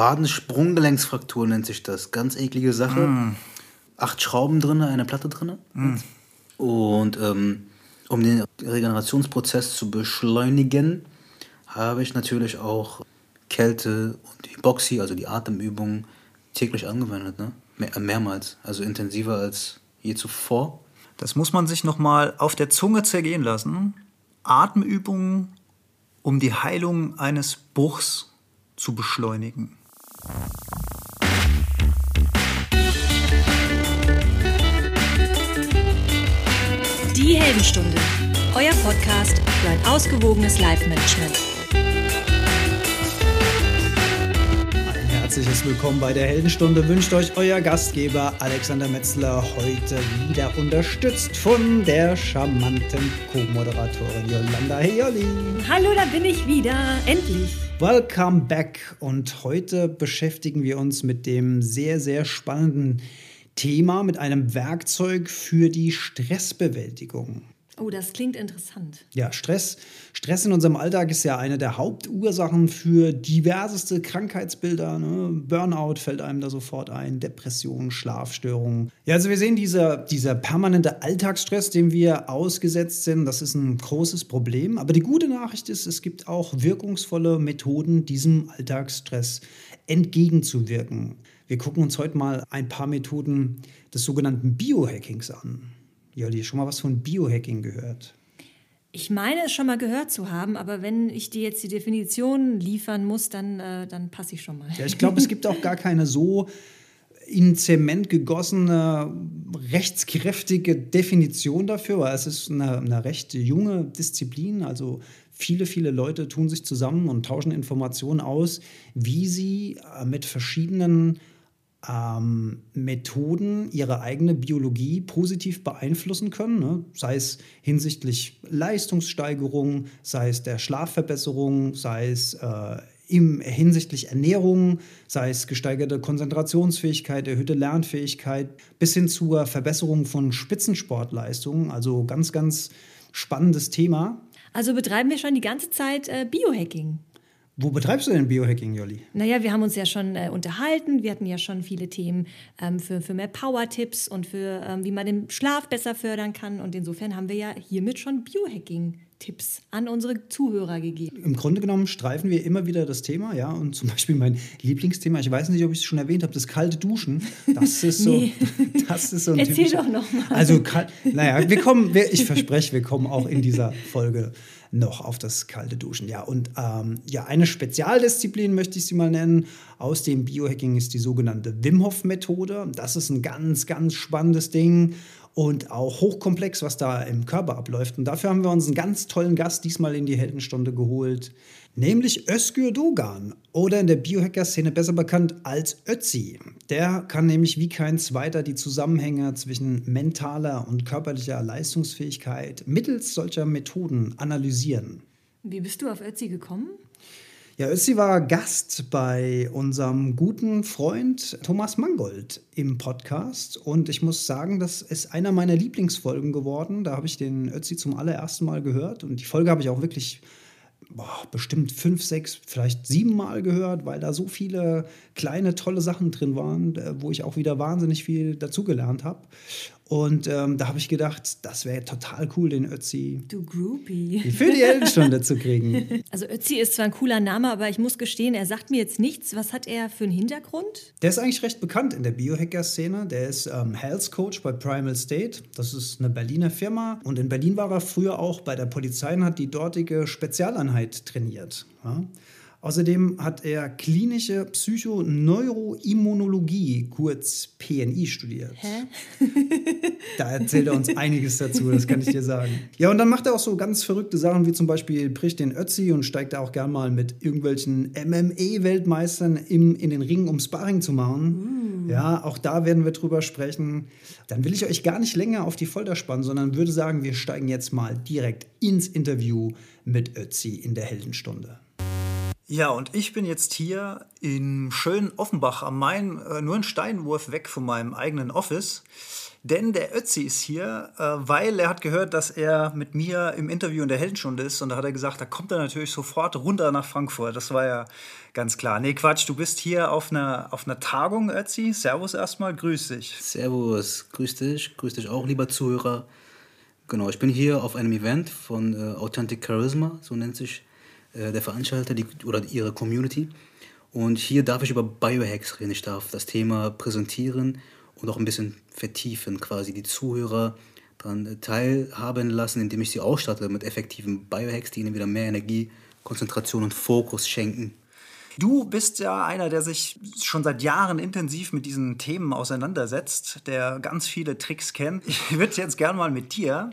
Wadensprunggelenksfraktur nennt sich das. Ganz eklige Sache. Mm. Acht Schrauben drin, eine Platte drin. Mm. Und ähm, um den Regenerationsprozess zu beschleunigen, habe ich natürlich auch Kälte und Hypoxie, also die Atemübungen, täglich angewendet. Ne? Mehr, mehrmals, also intensiver als je zuvor. Das muss man sich nochmal auf der Zunge zergehen lassen. Atemübungen, um die Heilung eines Bruchs zu beschleunigen. Die Heldenstunde, euer Podcast für ein ausgewogenes Live-Management. herzliches Willkommen bei der Heldenstunde wünscht euch euer Gastgeber Alexander Metzler heute wieder unterstützt von der charmanten Co-Moderatorin Yolanda Heyoli. Hallo, da bin ich wieder, endlich. Welcome back und heute beschäftigen wir uns mit dem sehr, sehr spannenden Thema, mit einem Werkzeug für die Stressbewältigung. Oh, das klingt interessant. Ja, Stress. Stress in unserem Alltag ist ja eine der Hauptursachen für diverseste Krankheitsbilder. Ne? Burnout fällt einem da sofort ein, Depression, Schlafstörungen. Ja, also wir sehen, dieser, dieser permanente Alltagsstress, dem wir ausgesetzt sind, das ist ein großes Problem. Aber die gute Nachricht ist, es gibt auch wirkungsvolle Methoden, diesem Alltagsstress entgegenzuwirken. Wir gucken uns heute mal ein paar Methoden des sogenannten Biohackings an. Jolli, schon mal was von Biohacking gehört? Ich meine es schon mal gehört zu haben, aber wenn ich dir jetzt die Definition liefern muss, dann, äh, dann passe ich schon mal. Ja, ich glaube, es gibt auch gar keine so in Zement gegossene, rechtskräftige Definition dafür, weil es ist eine, eine recht junge Disziplin. Also viele, viele Leute tun sich zusammen und tauschen Informationen aus, wie sie äh, mit verschiedenen ähm, Methoden ihre eigene Biologie positiv beeinflussen können, ne? sei es hinsichtlich Leistungssteigerung, sei es der Schlafverbesserung, sei es äh, im, hinsichtlich Ernährung, sei es gesteigerte Konzentrationsfähigkeit, erhöhte Lernfähigkeit, bis hin zur Verbesserung von Spitzensportleistungen. Also ganz, ganz spannendes Thema. Also betreiben wir schon die ganze Zeit äh, Biohacking. Wo betreibst du denn Biohacking, Jolli? Naja, wir haben uns ja schon äh, unterhalten. Wir hatten ja schon viele Themen ähm, für, für mehr Power-Tipps und für, ähm, wie man den Schlaf besser fördern kann. Und insofern haben wir ja hiermit schon Biohacking-Tipps an unsere Zuhörer gegeben. Im Grunde genommen streifen wir immer wieder das Thema, ja. Und zum Beispiel mein Lieblingsthema, ich weiß nicht, ob ich es schon erwähnt habe, das kalte Duschen. Das ist so, nee. das ist so ein Erzähl typischer, doch noch mal. Also, naja, wir kommen, wir, ich verspreche, wir kommen auch in dieser Folge noch auf das kalte Duschen. Ja, und ähm, ja, eine Spezialdisziplin möchte ich sie mal nennen aus dem Biohacking ist die sogenannte Wim Hof Methode. Das ist ein ganz, ganz spannendes Ding und auch hochkomplex, was da im Körper abläuft. Und dafür haben wir uns einen ganz tollen Gast diesmal in die Heldenstunde geholt, nämlich Özgür Dogan oder in der Biohacker-Szene besser bekannt als Ötzi. Der kann nämlich wie kein zweiter die Zusammenhänge zwischen mentaler und körperlicher Leistungsfähigkeit mittels solcher Methoden analysieren. Wie bist du auf Ötzi gekommen? Ja, Ötzi war Gast bei unserem guten Freund Thomas Mangold im Podcast und ich muss sagen, das ist einer meiner Lieblingsfolgen geworden. Da habe ich den Ötzi zum allerersten Mal gehört und die Folge habe ich auch wirklich boah, bestimmt fünf, sechs, vielleicht sieben Mal gehört, weil da so viele kleine, tolle Sachen drin waren, äh, wo ich auch wieder wahnsinnig viel dazugelernt habe. Und ähm, da habe ich gedacht, das wäre total cool, den Ötzi du Groupie. für die Heldenstunde zu kriegen. Also Ötzi ist zwar ein cooler Name, aber ich muss gestehen, er sagt mir jetzt nichts. Was hat er für einen Hintergrund? Der ist eigentlich recht bekannt in der Biohacker-Szene. Der ist ähm, Health Coach bei Primal State. Das ist eine Berliner Firma. Und in Berlin war er früher auch bei der Polizei und hat die dortige Spezialeinheit trainiert. Ja? Außerdem hat er klinische Psychoneuroimmunologie, kurz PNI, studiert. Hä? da erzählt er uns einiges dazu, das kann ich dir sagen. Ja, und dann macht er auch so ganz verrückte Sachen, wie zum Beispiel bricht den Ötzi und steigt da auch gern mal mit irgendwelchen MMA-Weltmeistern in den Ring, um Sparring zu machen. Uh. Ja, auch da werden wir drüber sprechen. Dann will ich euch gar nicht länger auf die Folter spannen, sondern würde sagen, wir steigen jetzt mal direkt ins Interview mit Ötzi in der Heldenstunde. Ja, und ich bin jetzt hier in schönen Offenbach am Main, äh, nur einen Steinwurf weg von meinem eigenen Office. Denn der Ötzi ist hier, äh, weil er hat gehört, dass er mit mir im Interview in der Heldenstunde ist. Und da hat er gesagt, da kommt er natürlich sofort runter nach Frankfurt. Das war ja ganz klar. Nee, Quatsch, du bist hier auf einer, auf einer Tagung, Ötzi. Servus erstmal, grüß dich. Servus, grüß dich, grüß dich auch, lieber Zuhörer. Genau, ich bin hier auf einem Event von äh, Authentic Charisma, so nennt sich äh, der Veranstalter die, oder ihre Community. Und hier darf ich über Biohacks reden. Ich darf das Thema präsentieren und auch ein bisschen vertiefen, quasi die Zuhörer daran teilhaben lassen, indem ich sie ausstatte mit effektiven Biohacks, die ihnen wieder mehr Energie, Konzentration und Fokus schenken. Du bist ja einer, der sich schon seit Jahren intensiv mit diesen Themen auseinandersetzt, der ganz viele Tricks kennt. Ich würde jetzt gerne mal mit dir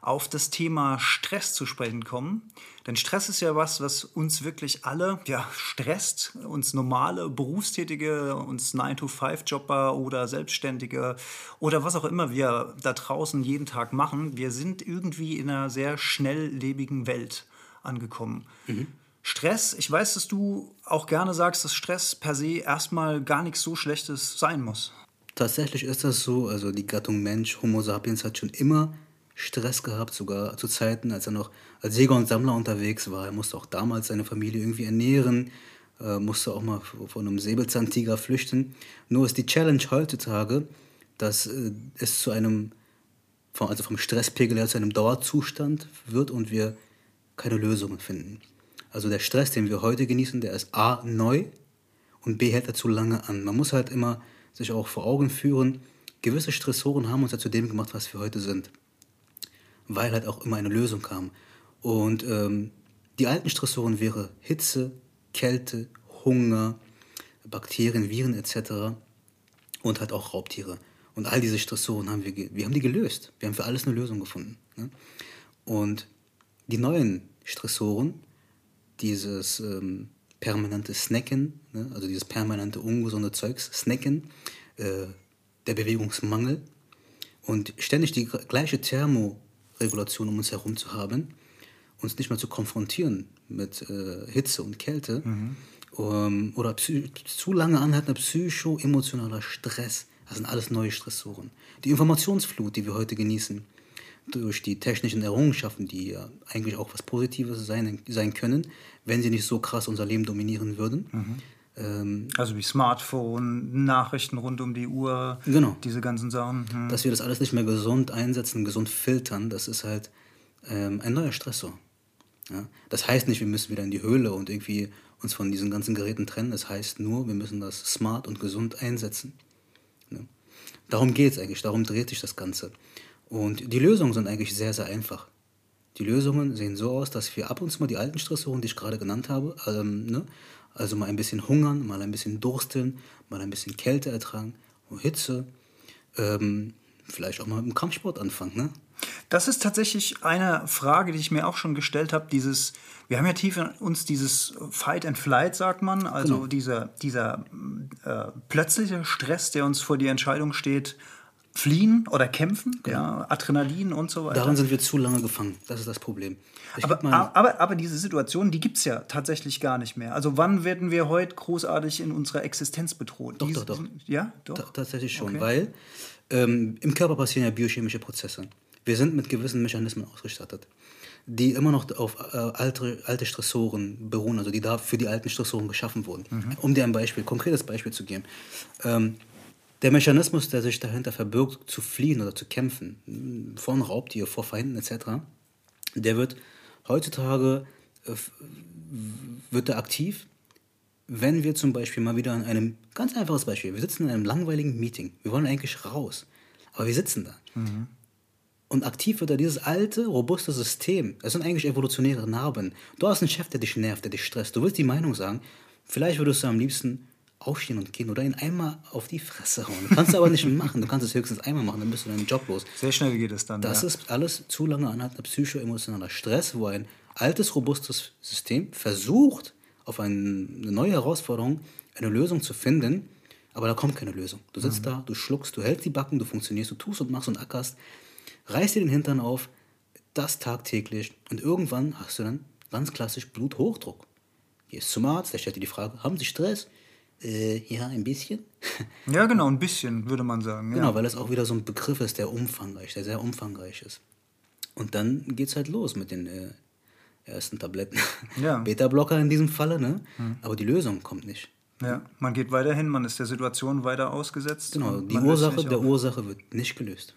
auf das Thema Stress zu sprechen kommen. Denn Stress ist ja was, was uns wirklich alle ja, stresst. Uns normale Berufstätige, uns 9-to-5-Jobber oder Selbstständige oder was auch immer wir da draußen jeden Tag machen. Wir sind irgendwie in einer sehr schnelllebigen Welt angekommen. Mhm. Stress, ich weiß, dass du auch gerne sagst, dass Stress per se erstmal gar nichts so Schlechtes sein muss. Tatsächlich ist das so. Also die Gattung Mensch, Homo sapiens, hat schon immer Stress gehabt, sogar zu Zeiten, als er noch als Jäger und Sammler unterwegs war. Er musste auch damals seine Familie irgendwie ernähren, äh, musste auch mal von einem Säbelzahntiger flüchten. Nur ist die Challenge heutzutage, dass äh, es zu einem, also vom Stresspegel her zu einem Dauerzustand wird und wir keine Lösungen finden. Also der Stress, den wir heute genießen, der ist A neu und B hält er zu lange an. Man muss halt immer sich auch vor Augen führen, gewisse Stressoren haben uns ja zu dem gemacht, was wir heute sind weil halt auch immer eine Lösung kam. Und ähm, die alten Stressoren wären Hitze, Kälte, Hunger, Bakterien, Viren etc. und halt auch Raubtiere. Und all diese Stressoren haben wir, wir haben die gelöst. Wir haben für alles eine Lösung gefunden. Ne? Und die neuen Stressoren, dieses ähm, permanente Snacken, ne? also dieses permanente ungesunde Zeugs, Snacken, äh, der Bewegungsmangel und ständig die gleiche Thermo Regulation um uns herum zu haben, uns nicht mehr zu konfrontieren mit äh, Hitze und Kälte mhm. um, oder zu lange anhaltender psycho-emotionaler Stress. Das sind alles neue Stressoren. Die Informationsflut, die wir heute genießen, durch die technischen Errungenschaften, die ja eigentlich auch was Positives sein, sein können, wenn sie nicht so krass unser Leben dominieren würden. Mhm. Ähm, also wie Smartphone, Nachrichten rund um die Uhr, genau. diese ganzen Sachen. Hm. Dass wir das alles nicht mehr gesund einsetzen, gesund filtern, das ist halt ähm, ein neuer Stressor. Ja? Das heißt nicht, wir müssen wieder in die Höhle und irgendwie uns von diesen ganzen Geräten trennen. Das heißt nur, wir müssen das smart und gesund einsetzen. Ja? Darum geht es eigentlich, darum dreht sich das Ganze. Und die Lösungen sind eigentlich sehr, sehr einfach. Die Lösungen sehen so aus, dass wir ab und zu mal die alten Stressoren, die ich gerade genannt habe, ähm, ne, also mal ein bisschen hungern, mal ein bisschen dursteln, mal ein bisschen Kälte ertragen, Hitze, ähm, vielleicht auch mal im Kampfsport anfangen. Ne? Das ist tatsächlich eine Frage, die ich mir auch schon gestellt habe. Dieses, wir haben ja tief in uns dieses Fight and Flight, sagt man, also genau. dieser, dieser äh, plötzliche Stress, der uns vor die Entscheidung steht, fliehen oder kämpfen, genau. ja, Adrenalin und so weiter. Daran sind wir zu lange gefangen. Das ist das Problem. Aber, aber, aber, diese Situation, die gibt es ja tatsächlich gar nicht mehr. Also wann werden wir heute großartig in unserer Existenz bedroht? Doch, Dies, doch, doch. Ja, doch. Ta tatsächlich schon, okay. weil ähm, im Körper passieren ja biochemische Prozesse. Wir sind mit gewissen Mechanismen ausgestattet, die immer noch auf äh, alte, alte Stressoren beruhen, also die da für die alten Stressoren geschaffen wurden. Mhm. Um dir ein Beispiel, konkretes Beispiel zu geben. Ähm, der Mechanismus, der sich dahinter verbirgt, zu fliehen oder zu kämpfen, vor einem Raubtier, vor Feinden etc., der wird heutzutage äh, wird er aktiv, wenn wir zum Beispiel mal wieder an einem, ganz einfaches Beispiel, wir sitzen in einem langweiligen Meeting, wir wollen eigentlich raus, aber wir sitzen da. Mhm. Und aktiv wird da dieses alte, robuste System. Es sind eigentlich evolutionäre Narben. Du hast einen Chef, der dich nervt, der dich stresst. Du willst die Meinung sagen, vielleicht würdest du am liebsten aufstehen und gehen oder ihn einmal auf die Fresse hauen. Kannst du aber nicht machen. Du kannst es höchstens einmal machen, dann bist du deinen Job los. Sehr schnell geht es dann. Das ja. ist alles zu lange anhaltender psychoemotionaler Stress, wo ein altes, robustes System versucht, auf eine neue Herausforderung eine Lösung zu finden, aber da kommt keine Lösung. Du sitzt mhm. da, du schluckst, du hältst die Backen, du funktionierst, du tust und machst und ackerst, reißt dir den Hintern auf, das tagtäglich und irgendwann hast du dann ganz klassisch Bluthochdruck. Gehst zum Arzt, der stellt dir die Frage, haben Sie Stress? Äh, ja, ein bisschen. Ja, genau, ein bisschen, würde man sagen. Genau, Ja. weil es auch wieder so ein Begriff ist, der umfangreich, der sehr umfangreich ist. Und dann geht's halt los mit den äh, ersten Tabletten. Ja. Beta-Blocker in diesem Falle, ne? Aber die Lösung kommt nicht. ja. Man geht weiterhin, man ist der Situation weiter ausgesetzt. Genau, die Ursache der. Ursache wird nicht gelöst.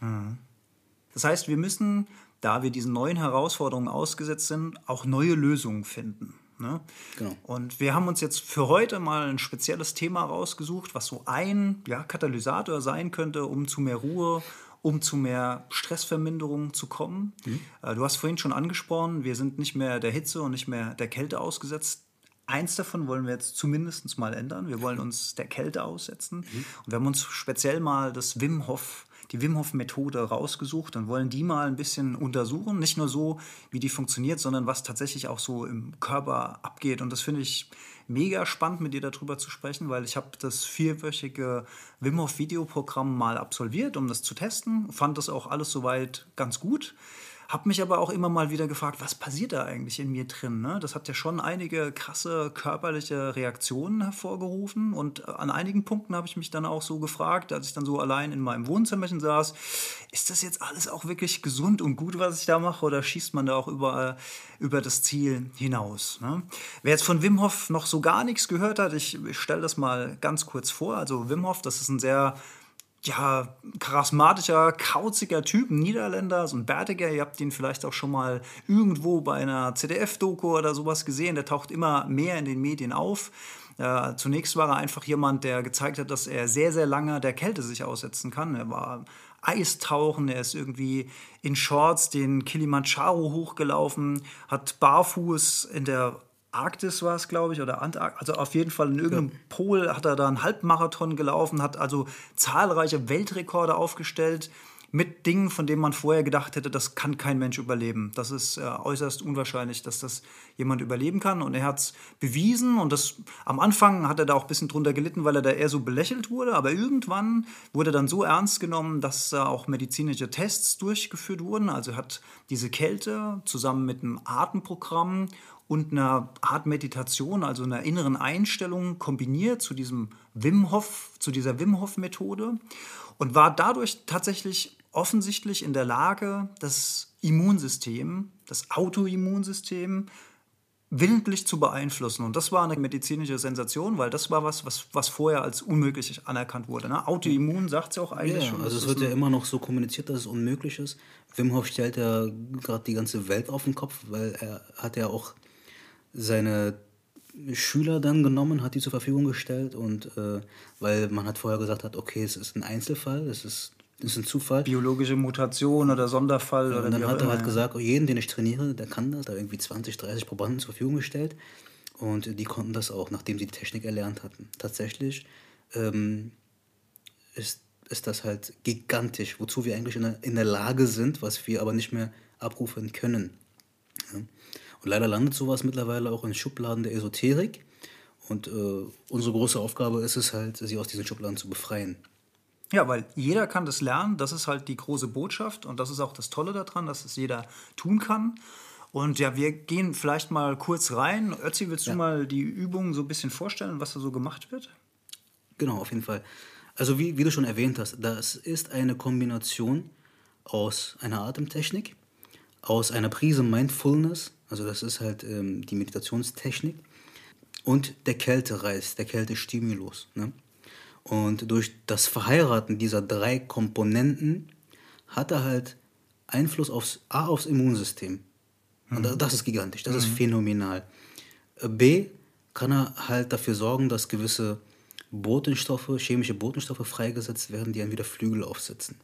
Das heißt, wir müssen, da wir diesen neuen Herausforderungen ausgesetzt sind, auch neue Lösungen finden. Ne? Genau. Und wir haben uns jetzt für heute mal ein spezielles Thema rausgesucht, was so ein ja, Katalysator sein könnte, um zu mehr Ruhe, um zu mehr Stressverminderung zu kommen. Äh, Du hast vorhin schon angesprochen, wir sind nicht mehr der Hitze und nicht mehr der Kälte ausgesetzt. Eins davon wollen wir jetzt zumindest mal ändern. Wir wollen uns der Kälte aussetzen. Und wir haben uns speziell mal das Wim Hof, die Wim Hof Methode rausgesucht und wollen die mal ein bisschen untersuchen. Nicht nur so, wie die funktioniert, sondern was tatsächlich auch so im Körper abgeht. Und das finde ich mega spannend, mit dir darüber zu sprechen, weil ich habe das vierwöchige Wim Hof Videoprogramm mal absolviert, um das zu testen. Fand das auch alles soweit ganz gut. Hab mich aber auch immer mal wieder gefragt, was passiert da eigentlich in mir drin? Ne? Das hat ja schon einige krasse körperliche Reaktionen hervorgerufen. Und an einigen Punkten habe ich mich dann auch so gefragt, als ich dann so allein in meinem Wohnzimmerchen saß, ist das jetzt alles auch wirklich gesund und gut, was ich da mache? Oder schießt man da auch über, über das Ziel hinaus? Ne? Wer jetzt von Wim Hof noch so gar nichts gehört hat, ich, ich stelle das mal ganz kurz vor. Also Wim Hof, das ist ein sehr ja, charismatischer, kauziger Typ, Niederländer, so ein Bärtiger. Ihr habt ihn vielleicht auch schon mal irgendwo bei einer ZDF-Doku oder sowas gesehen. Der taucht immer mehr in den Medien auf. Äh, zunächst war er einfach jemand, der gezeigt hat, dass er sehr, sehr lange der Kälte sich aussetzen kann. Er war Eistauchen, er ist irgendwie in Shorts den Kilimanjaro hochgelaufen, hat barfuß in der Arktis war es, glaube ich, oder Antarktis, also auf jeden Fall in irgendeinem Pol hat er da einen Halbmarathon gelaufen, hat also zahlreiche Weltrekorde aufgestellt mit Dingen, von denen man vorher gedacht hätte, das kann kein Mensch überleben. Das ist äh, äußerst unwahrscheinlich, dass das jemand überleben kann. Und er hat es bewiesen und das am Anfang hat er da auch ein bisschen drunter gelitten, weil er da eher so belächelt wurde. Aber irgendwann wurde er dann so ernst genommen, dass da auch medizinische Tests durchgeführt wurden. Also er hat diese Kälte zusammen mit einem Atemprogramm und einer Art Meditation, also einer inneren Einstellung kombiniert zu diesem Wim Hof, zu dieser Wim Hof Methode und war dadurch tatsächlich offensichtlich in der Lage, das Immunsystem, das Autoimmunsystem willentlich zu beeinflussen. Und das war eine medizinische Sensation, weil das war was, was, was vorher als unmöglich anerkannt wurde. Ne? Autoimmun sagt es ja auch eigentlich Ja, schon. also es wird ja immer noch so kommuniziert, dass es unmöglich ist. Wim Hof stellt ja gerade die ganze Welt auf den Kopf, weil er hat ja auch seine Schüler dann genommen, hat die zur Verfügung gestellt und äh, weil man hat vorher gesagt hat, okay, es ist ein Einzelfall, es ist, es ist ein Zufall. biologische Mutation oder Sonderfall oder Und dann wie auch hat er halt gesagt, oh, jeden, den ich trainiere, der kann das. Da irgendwie 20, 30 Probanden zur Verfügung gestellt. Und die konnten das auch, nachdem sie die Technik erlernt hatten. Tatsächlich ähm, ist, ist das halt gigantisch, wozu wir eigentlich in der, in der Lage sind, was wir aber nicht mehr abrufen können. Ja. Und leider landet sowas mittlerweile auch in Schubladen der Esoterik. Und äh, unsere große Aufgabe ist es halt, sie aus diesen Schubladen zu befreien. Ja, weil jeder kann das lernen. Das ist halt die große Botschaft und das ist auch das Tolle daran, dass es jeder tun kann. Und ja, wir gehen vielleicht mal kurz rein. Ötzi, willst du mal die Übung so ein bisschen vorstellen, was da so gemacht wird? Genau, auf jeden Fall. Also wie, wie du schon erwähnt hast, das ist eine Kombination aus einer Atemtechnik, aus einer Prise Mindfulness, also das ist halt ähm, die Meditationstechnik, und der Kältereiz, der Kältestimulus. Ne? Und durch das Verheiraten dieser drei Komponenten hat er halt Einfluss aufs, A, aufs Immunsystem. Und da- das ist gigantisch, das ist phänomenal. B, kann er halt dafür sorgen, dass gewisse Botenstoffe, chemische Botenstoffe freigesetzt werden, die dann wieder Flügel aufsetzen.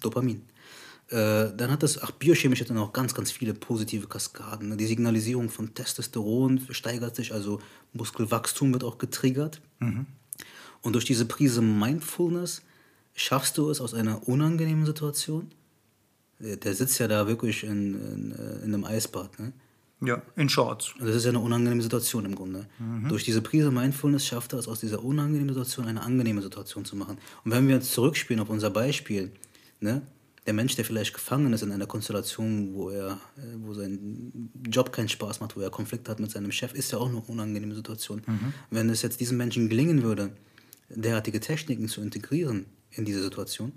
Dopamin. Äh, dann hat das, ach, biochemisch hat dann auch ganz, ganz viele positive Kaskaden. ne? Die Signalisierung von Testosteron steigert sich, also Muskelwachstum wird auch getriggert. Und durch diese Prise Mindfulness schaffst du es aus einer unangenehmen Situation. Der, sitzt ja da wirklich in, in, äh, in einem Eisbad. Ne? Ja, in Shorts. Das ist ja eine unangenehme Situation im Grunde. Durch diese Prise Mindfulness schafft er es, aus dieser unangenehmen Situation eine angenehme Situation zu machen. Und wenn wir jetzt zurückspielen auf unser Beispiel, ne? Der Mensch, der vielleicht gefangen ist in einer Konstellation, wo er, äh, wo sein Job keinen Spaß macht, wo er Konflikt hat mit seinem Chef, ist ja auch eine unangenehme Situation. Wenn es jetzt diesem Menschen gelingen würde, derartige Techniken zu integrieren in diese Situation,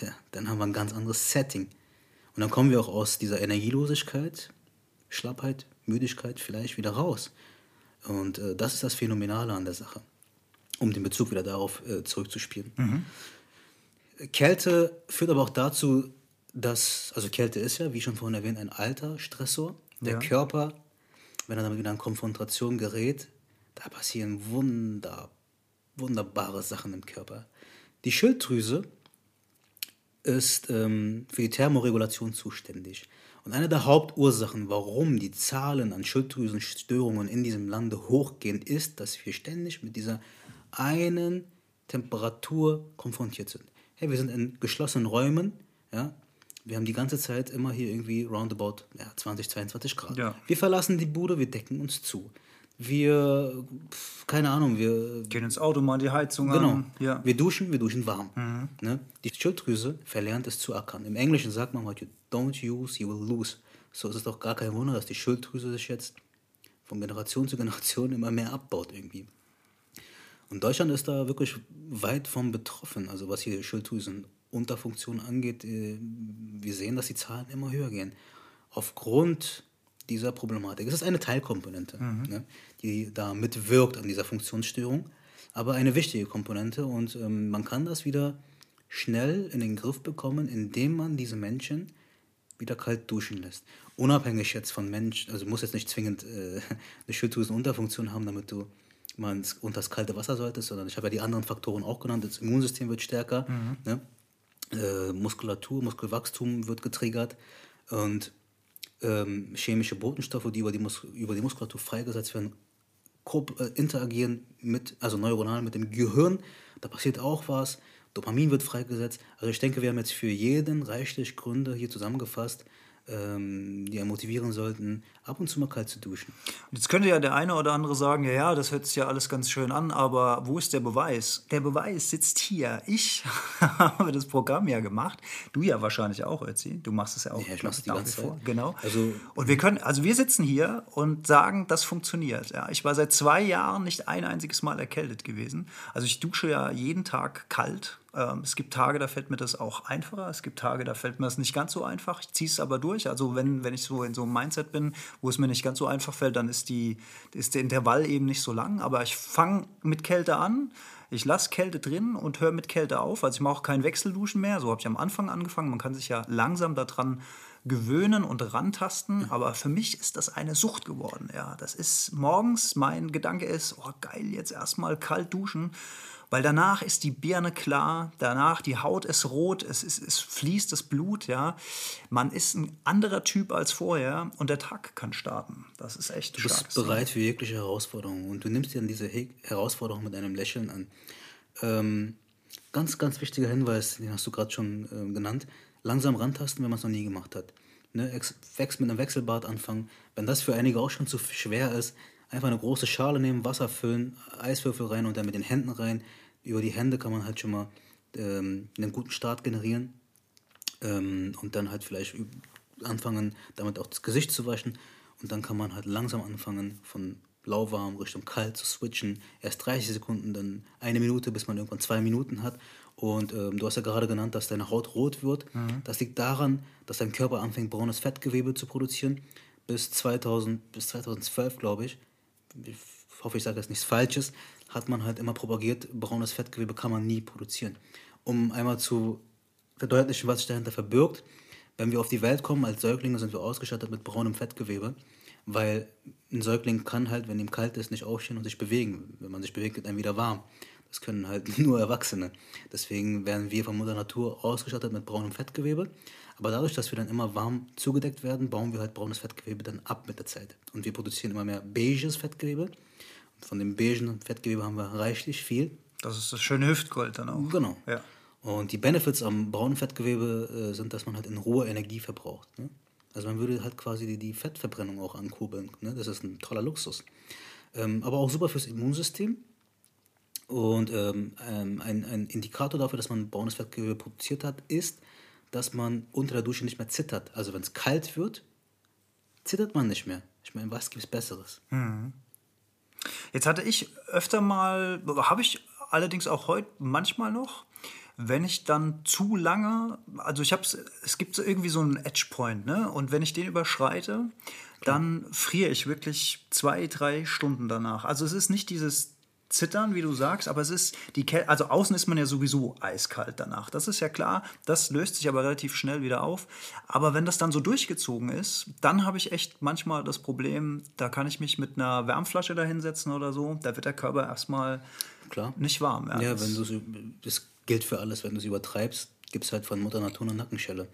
ja, dann haben wir ein ganz anderes Setting. Und dann kommen wir auch aus dieser Energielosigkeit, Schlappheit, Müdigkeit vielleicht wieder raus. Und äh, das ist das Phänomenale an der Sache, um den Bezug wieder darauf äh, zurückzuspielen. Kälte führt aber auch dazu, dass, also Kälte ist ja, wie schon vorhin erwähnt, ein alter Stressor. Der Ja. Körper, wenn er damit wieder in Konfrontation gerät, da passieren wunder, wunderbare Sachen im Körper. Die Schilddrüse ist ähm, für die Thermoregulation zuständig. Und eine der Hauptursachen, warum die Zahlen an Schilddrüsenstörungen in diesem Lande hochgehen, ist, dass wir ständig mit dieser einen Temperatur konfrontiert sind. Hey, wir sind in geschlossenen Räumen, ja. Wir haben die ganze Zeit immer hier irgendwie roundabout ja, 20, 22 Grad. Ja. Wir verlassen die Bude, wir decken uns zu. Wir, keine Ahnung, wir Gehen ins Auto, mal die Heizung Genau. an. Ja. Wir duschen, wir duschen warm. Ne? Die Schilddrüse verlernt es zu ackern. Im Englischen sagt man, you don't use, you will lose. So ist es doch gar kein Wunder, dass die Schilddrüse sich jetzt von Generation zu Generation immer mehr abbaut irgendwie. Und Deutschland ist da wirklich weit von betroffen, also was hier Schilddrüsenunterfunktion angeht. äh, Wir sehen, dass die Zahlen immer höher gehen. Aufgrund dieser Problematik. Es ist eine Teilkomponente, ne, die da mitwirkt an dieser Funktionsstörung, aber eine wichtige Komponente und ähm, man kann das wieder schnell in den Griff bekommen, indem man diese Menschen wieder kalt duschen lässt. Unabhängig jetzt von Mensch, also muss jetzt nicht zwingend äh, eine Schilddrüsenunterfunktion haben, damit du mal ins, unter das kalte Wasser solltest, sondern ich habe ja die anderen Faktoren auch genannt. Das Immunsystem wird stärker, ne? äh, Muskulatur, Muskelwachstum wird getriggert und ähm, chemische Botenstoffe, die über die, Mus über die Muskulatur freigesetzt werden, äh, interagieren mit, also neuronal mit dem Gehirn. Da passiert auch was. Dopamin wird freigesetzt. Also ich denke, wir haben jetzt für jeden reichlich Gründe hier zusammengefasst, ähm, die einen motivieren sollten, ab und zu mal kalt zu duschen. Und Jetzt könnte ja der eine oder andere sagen, ja, ja, das hört sich ja alles ganz schön an, aber wo ist der Beweis? Der Beweis sitzt hier. Ich habe das Programm ja gemacht. Du ja wahrscheinlich auch, Ötzi. Du machst es ja auch Ja, ich die nach ganze wie vor. Genau. Also- und wir können, also wir sitzen hier und sagen, das funktioniert. Ja, ich war seit zwei Jahren nicht ein einziges Mal erkältet gewesen. Also ich dusche ja jeden Tag kalt. Ähm, es gibt Tage, da fällt mir das auch einfacher. Es gibt Tage, da fällt mir das nicht ganz so einfach. Ich ziehe es aber durch. Also wenn, wenn ich so in so einem Mindset bin, wo es mir nicht ganz so einfach fällt, dann ist, die, ist der Intervall eben nicht so lang. Aber ich fange mit Kälte an. Ich lasse Kälte drin und höre mit Kälte auf. Also ich mache auch kein Wechselduschen mehr. So habe ich am Anfang angefangen. Man kann sich ja langsam daran gewöhnen und rantasten. Aber für mich ist das eine Sucht geworden. Ja, das ist morgens, mein Gedanke ist, oh geil, jetzt erstmal kalt duschen. Weil danach ist die Birne klar, danach die Haut ist rot, es, ist, es fließt das Blut, ja. Man ist ein anderer Typ als vorher und der Tag kann starten. Das ist echt Du bist stark. bereit für jegliche Herausforderung und du nimmst dir diese He Herausforderung mit einem Lächeln an. Ähm, ganz, ganz wichtiger Hinweis, den hast du gerade schon ähm, genannt. Langsam rantasten, wenn man es noch nie gemacht hat. Ne? Mit einem Wechselbad anfangen. Wenn das für einige auch schon zu schwer ist, einfach eine große Schale nehmen, Wasser füllen, Eiswürfel rein und dann mit den Händen rein. Über die Hände kann man halt schon mal ähm, einen guten Start generieren ähm, und dann halt vielleicht anfangen, damit auch das Gesicht zu waschen. Und dann kann man halt langsam anfangen, von lauwarm Richtung kalt zu switchen. Erst 30 Sekunden, dann eine Minute, bis man irgendwann zwei Minuten hat. Und ähm, du hast ja gerade genannt, dass deine Haut rot wird. Das liegt daran, dass dein Körper anfängt, braunes Fettgewebe zu produzieren. Bis, 2000, bis 2012, glaube ich, ich hoffe, ich sage jetzt nichts Falsches, hat man halt immer propagiert, braunes Fettgewebe kann man nie produzieren. Um einmal zu verdeutlichen, was sich dahinter verbirgt, wenn wir auf die Welt kommen als Säuglinge, sind wir ausgestattet mit braunem Fettgewebe, weil ein Säugling kann halt, wenn ihm kalt ist, nicht aufstehen und sich bewegen. Wenn man sich bewegt, wird einem wieder warm. Das können halt nur Erwachsene. Deswegen werden wir von Mutter Natur ausgestattet mit braunem Fettgewebe. Aber dadurch, dass wir dann immer warm zugedeckt werden, bauen wir halt braunes Fettgewebe dann ab mit der Zeit. Und wir produzieren immer mehr beiges Fettgewebe. Und von dem beigen Fettgewebe haben wir reichlich viel. Das ist das schöne Hüftgold dann auch. Genau. Ja. Und die Benefits am braunen Fettgewebe äh, sind, dass man halt in Ruhe Energie verbraucht. Ne? Also man würde halt quasi die, die Fettverbrennung auch ankurbeln. Ne? Das ist ein toller Luxus. Ähm, aber auch super fürs Immunsystem. Und ähm, ähm, ein, ein Indikator dafür, dass man braunes Fettgewebe produziert hat, ist, dass man unter der Dusche nicht mehr zittert. Also wenn es kalt wird, zittert man nicht mehr. Ich meine, was gibt es Besseres? Jetzt hatte ich öfter mal, habe ich allerdings auch heute manchmal noch, wenn ich dann zu lange, also ich habe es gibt so irgendwie so einen Edge Point, ne? Und wenn ich den überschreite, dann friere ich wirklich zwei, drei Stunden danach. Also es ist nicht dieses Zittern, wie du sagst, aber es ist die Kälte, also außen ist man ja sowieso eiskalt danach. Das ist ja klar, das löst sich aber relativ schnell wieder auf. Aber wenn das dann so durchgezogen ist, dann habe ich echt manchmal das Problem, da kann ich mich mit einer Wärmflasche da hinsetzen oder so, da wird der Körper erstmal Klar. nicht warm. Ja, Ja, das- wenn du das gilt für alles, wenn du es übertreibst, gibt es halt von Mutter Natur eine Nackenschelle.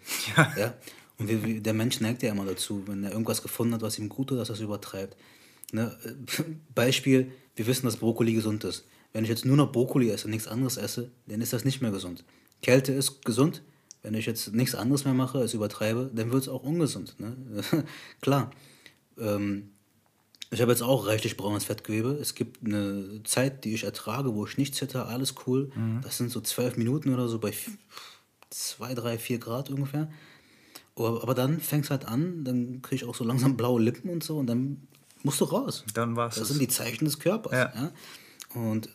Ja. Und wir, wir, der Mensch neigt ja immer dazu, wenn er irgendwas gefunden hat, was ihm gut tut, dass er es übertreibt. Ne? äh, Beispiel, wir wissen, dass Brokkoli gesund ist. Wenn ich jetzt nur noch Brokkoli esse und nichts anderes esse, dann ist das nicht mehr gesund. Kälte ist gesund. Wenn ich jetzt nichts anderes mehr mache, es übertreibe, dann wird es auch ungesund. Ne? Klar. Ähm, ich habe jetzt auch reichlich braunes Fettgewebe. Es gibt eine Zeit, die ich ertrage, wo ich nicht zitter, alles cool. Das sind so zwölf Minuten oder so bei zwei, drei, vier Grad ungefähr. Aber, aber dann fängt es halt an, dann kriege ich auch so langsam blaue Lippen und so und dann musst du raus. Dann war's Das es. sind die Zeichen des Körpers. Ja. Ja. Und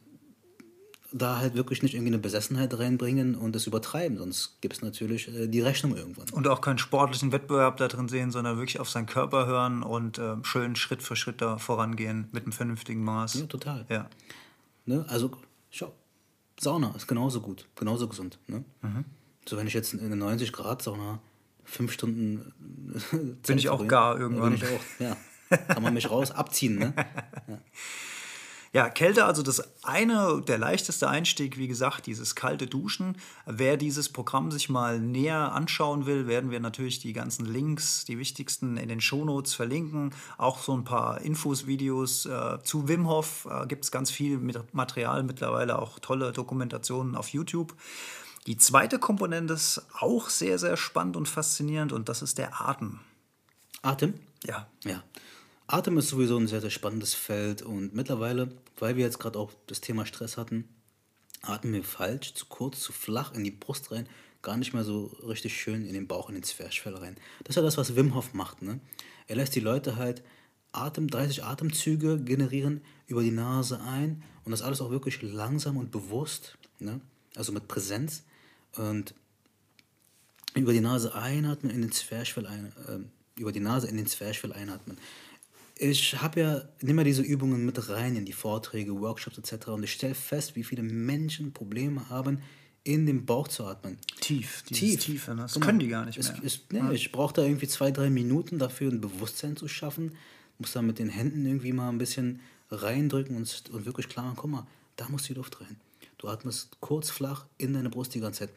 da halt wirklich nicht irgendwie eine Besessenheit reinbringen und das übertreiben, sonst gibt es natürlich äh, die Rechnung irgendwann. Und auch keinen sportlichen Wettbewerb da drin sehen, sondern wirklich auf seinen Körper hören und äh, schön Schritt für Schritt da vorangehen mit einem vernünftigen Maß. Ja, total. Ja. Ne? Also, schau, Sauna ist genauso gut, genauso gesund. Ne? Mhm. So, wenn ich jetzt in eine 90 Grad Sauna fünf Stunden äh, Bin ich auch gar irgendwann. Bin ich auch, ja. Kann man mich raus abziehen, ne? Ja, Kälte, also das eine, der leichteste Einstieg, wie gesagt, dieses kalte Duschen. Wer dieses Programm sich mal näher anschauen will, werden wir natürlich die ganzen Links, die wichtigsten in den Shownotes verlinken. Auch so ein paar Infos, Videos äh, zu Wim Hof. Äh, Gibt es ganz viel mit Material, mittlerweile auch tolle Dokumentationen auf YouTube. Die zweite Komponente ist auch sehr, sehr spannend und faszinierend und das ist der Atem. Atem? Ja, Ja. Atem ist sowieso ein sehr, sehr spannendes Feld und mittlerweile, weil wir jetzt gerade auch das Thema Stress hatten, atmen wir falsch, zu kurz, zu flach in die Brust rein, gar nicht mehr so richtig schön in den Bauch, in den Zwerchfell rein. Das ist ja das, was Wim Hof macht. Ne? Er lässt die Leute halt Atem, 30 Atemzüge generieren über die Nase ein und das alles auch wirklich langsam und bewusst, ne? also mit Präsenz und über die Nase einatmen, in den Zwerchfell ein, äh, über die Nase in den Zwerchfell einatmen. Ich habe ja, nehme ja diese Übungen mit rein in die Vorträge, Workshops etc. Und ich stelle fest, wie viele Menschen Probleme haben, in den Bauch zu atmen. tief, Tief. Tiefe, ne? das Genau. können die gar nicht Es, mehr. ist, nee, Ich brauche da irgendwie zwei, drei Minuten dafür, ein Bewusstsein zu schaffen. Muss da mit den Händen irgendwie mal ein bisschen reindrücken und, und wirklich klar machen, guck mal, da muss die Luft rein. Du atmest kurz flach in deine Brust die ganze Zeit.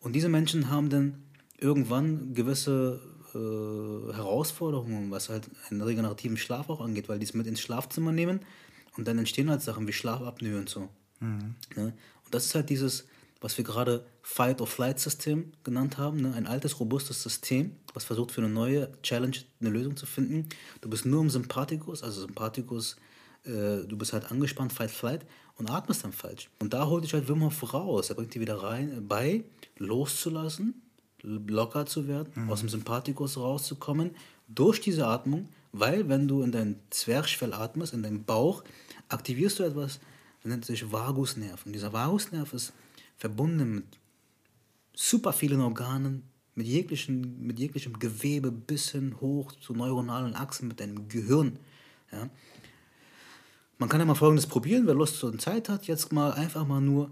Und diese Menschen haben dann irgendwann gewisse äh, Herausforderungen, was halt einen regenerativen Schlaf auch angeht, weil die es mit ins Schlafzimmer nehmen und dann entstehen halt Sachen wie Schlafapnoe und so. Ne? Und das ist halt dieses, was wir gerade Fight-or-Flight-System genannt haben, ne? ein altes, robustes System, was versucht für eine neue Challenge eine Lösung zu finden. Du bist nur im Sympathikus, also Sympathikus, äh, du bist halt angespannt, Fight-Flight und atmest dann falsch. Und da holt dich halt Wim Hof raus, er bringt dir wieder rein, bei, loszulassen, locker zu werden, aus dem Sympathikus rauszukommen, durch diese Atmung, weil wenn du in dein Zwerchfell atmest, in deinen Bauch, aktivierst du etwas, das nennt sich Vagusnerv. Und dieser Vagusnerv ist verbunden mit super vielen Organen, mit, jeglichen, mit jeglichem Gewebe bis hin hoch zu neuronalen Achsen, mit deinem Gehirn. Ja. Man kann ja mal Folgendes probieren, wer Lust und Zeit hat, jetzt mal einfach mal nur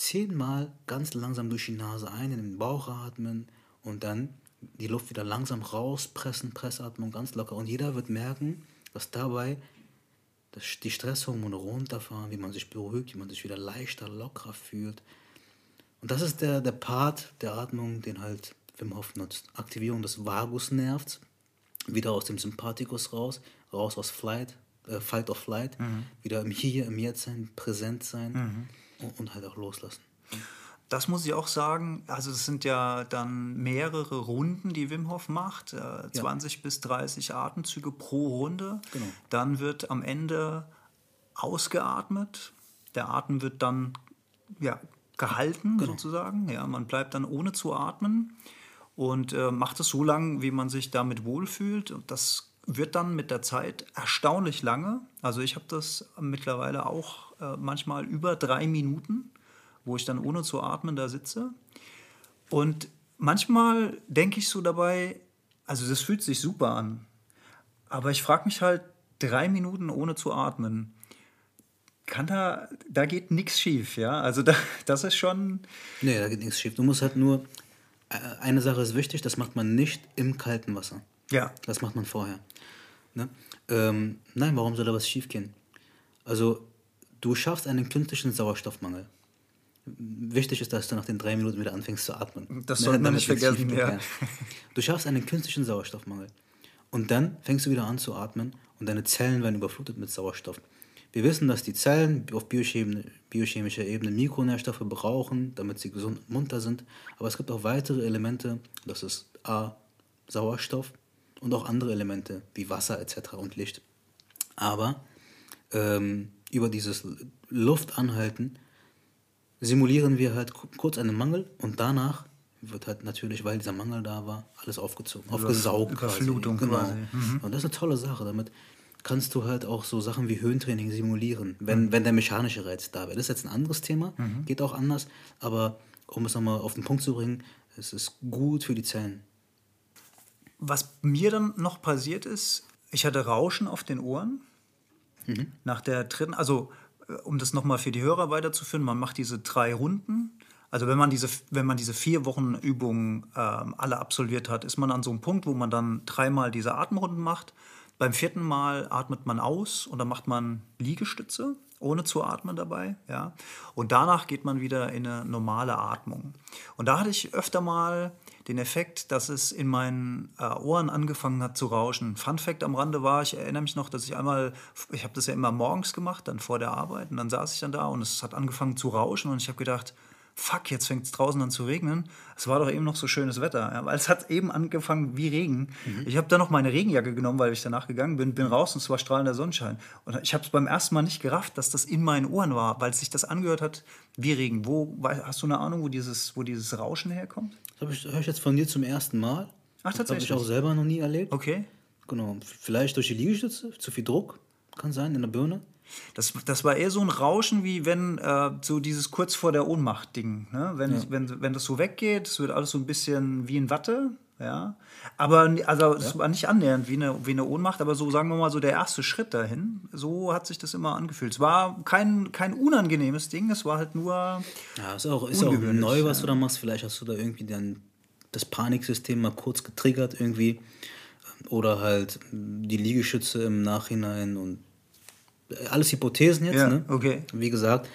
zehnmal ganz langsam durch die Nase ein, in den Bauch atmen und dann die Luft wieder langsam rauspressen, Pressatmung ganz locker. Und jeder wird merken, dass dabei die Stresshormone runterfahren, wie man sich beruhigt, wie man sich wieder leichter, lockerer fühlt. Und das ist der, der Part der Atmung, den halt Wim Hof nutzt. Aktivierung des Vagusnervs, wieder aus dem Sympathikus raus, raus aus Flight, äh, Fight or Flight, wieder im Hier, im Jetzt sein, präsent sein und, und halt auch loslassen. Das muss ich auch sagen. Also es sind ja dann mehrere Runden, die Wim Hof macht. Äh, 20 bis 30 Atemzüge pro Runde. Genau. Dann wird am Ende ausgeatmet. Der Atem wird dann ja, gehalten Genau. sozusagen. Ja, man bleibt dann ohne zu atmen. und äh, macht es so lang, wie man sich damit wohlfühlt. Und das wird dann mit der Zeit erstaunlich lange. Also ich habe das mittlerweile auch äh, manchmal über drei Minuten, wo ich dann ohne zu atmen da sitze. Und manchmal denke ich so dabei, also das fühlt sich super an. Aber ich frage mich halt, drei Minuten ohne zu atmen, kann da, da geht nichts schief, ja? Also da, das ist schon. Nee, da geht nichts schief. Du musst halt nur, äh, eine Sache ist wichtig, das macht man nicht im kalten Wasser. Ja. Das macht man vorher. Ne? Ähm, nein, warum soll da was schief gehen? Also, du schaffst einen künstlichen Sauerstoffmangel. Wichtig ist, dass du nach den drei Minuten wieder anfängst zu atmen. Das Ne, sollte man nicht vergessen, ja. Du schaffst einen künstlichen Sauerstoffmangel. Und dann fängst du wieder an zu atmen und deine Zellen werden überflutet mit Sauerstoff. Wir wissen, dass die Zellen auf biochemischer Ebene Mikronährstoffe brauchen, damit sie gesund und munter sind. Aber es gibt auch weitere Elemente, das ist A, Sauerstoff und auch andere Elemente wie Wasser etc. und Licht. Aber ähm, über dieses Luftanhalten simulieren wir halt ku- kurz einen Mangel und danach wird halt natürlich, weil dieser Mangel da war, alles aufgezogen, aufgesaugt. Überflutung quasi. Genau. quasi. Und das ist eine tolle Sache. Damit kannst du halt auch so Sachen wie Höhentraining simulieren, wenn, wenn der mechanische Reiz da wäre. Das ist jetzt ein anderes Thema, geht auch anders, aber um es nochmal auf den Punkt zu bringen, es ist gut für die Zellen. Was mir dann noch passiert ist, ich hatte Rauschen auf den Ohren. Nach der dritten, also äh, um das nochmal für die Hörer weiterzuführen, man macht diese drei Runden. Also wenn man diese, wenn man diese vier Wochen Übungen ähm, alle absolviert hat, ist man an so einem Punkt, wo man dann dreimal diese Atemrunden macht. Beim vierten Mal atmet man aus und dann macht man Liegestütze, ohne zu atmen dabei. Ja? Und danach geht man wieder in eine normale Atmung. Und da hatte ich öfter mal den Effekt, dass es in meinen äh, Ohren angefangen hat zu rauschen. Fun Fact am Rande war, ich erinnere mich noch, dass ich einmal, ich habe das ja immer morgens gemacht, dann vor der Arbeit, und dann saß ich dann da und es hat angefangen zu rauschen und ich habe gedacht, fuck, jetzt fängt es draußen an zu regnen. Es war doch eben noch so schönes Wetter, ja, weil es hat eben angefangen wie Regen. Ich habe dann noch meine Regenjacke genommen, weil ich danach gegangen bin, bin raus und es war strahlender Sonnenschein. Und ich habe es beim ersten Mal nicht gerafft, dass das in meinen Ohren war, weil sich das angehört hat wie Regen. Wo, hast du eine Ahnung, wo dieses, wo dieses Rauschen herkommt? Das habe ich, höre ich jetzt von dir zum ersten Mal. Ach, Das habe ich tatsächlich? auch selber noch nie erlebt. Okay. Genau. Vielleicht durch die Liegestütze, zu viel Druck, kann sein, in der Birne. Das, das war eher so ein Rauschen, wie wenn äh, so dieses kurz vor der Ohnmacht-Ding. Ne? Wenn, wenn, wenn das so weggeht, es wird alles so ein bisschen wie in Watte. Ja. Aber also, es war nicht annähernd wie eine, wie eine Ohnmacht, aber so sagen wir mal so der erste Schritt dahin. So hat sich das immer angefühlt. Es war kein, kein unangenehmes Ding, es war halt nur. Ja, ist auch, ist auch neu, was du da machst. Vielleicht hast du da irgendwie dann das Paniksystem mal kurz getriggert irgendwie. Oder halt die Liegestütze im Nachhinein und äh, alles Hypothesen jetzt, Ja, ne? okay. Wie gesagt,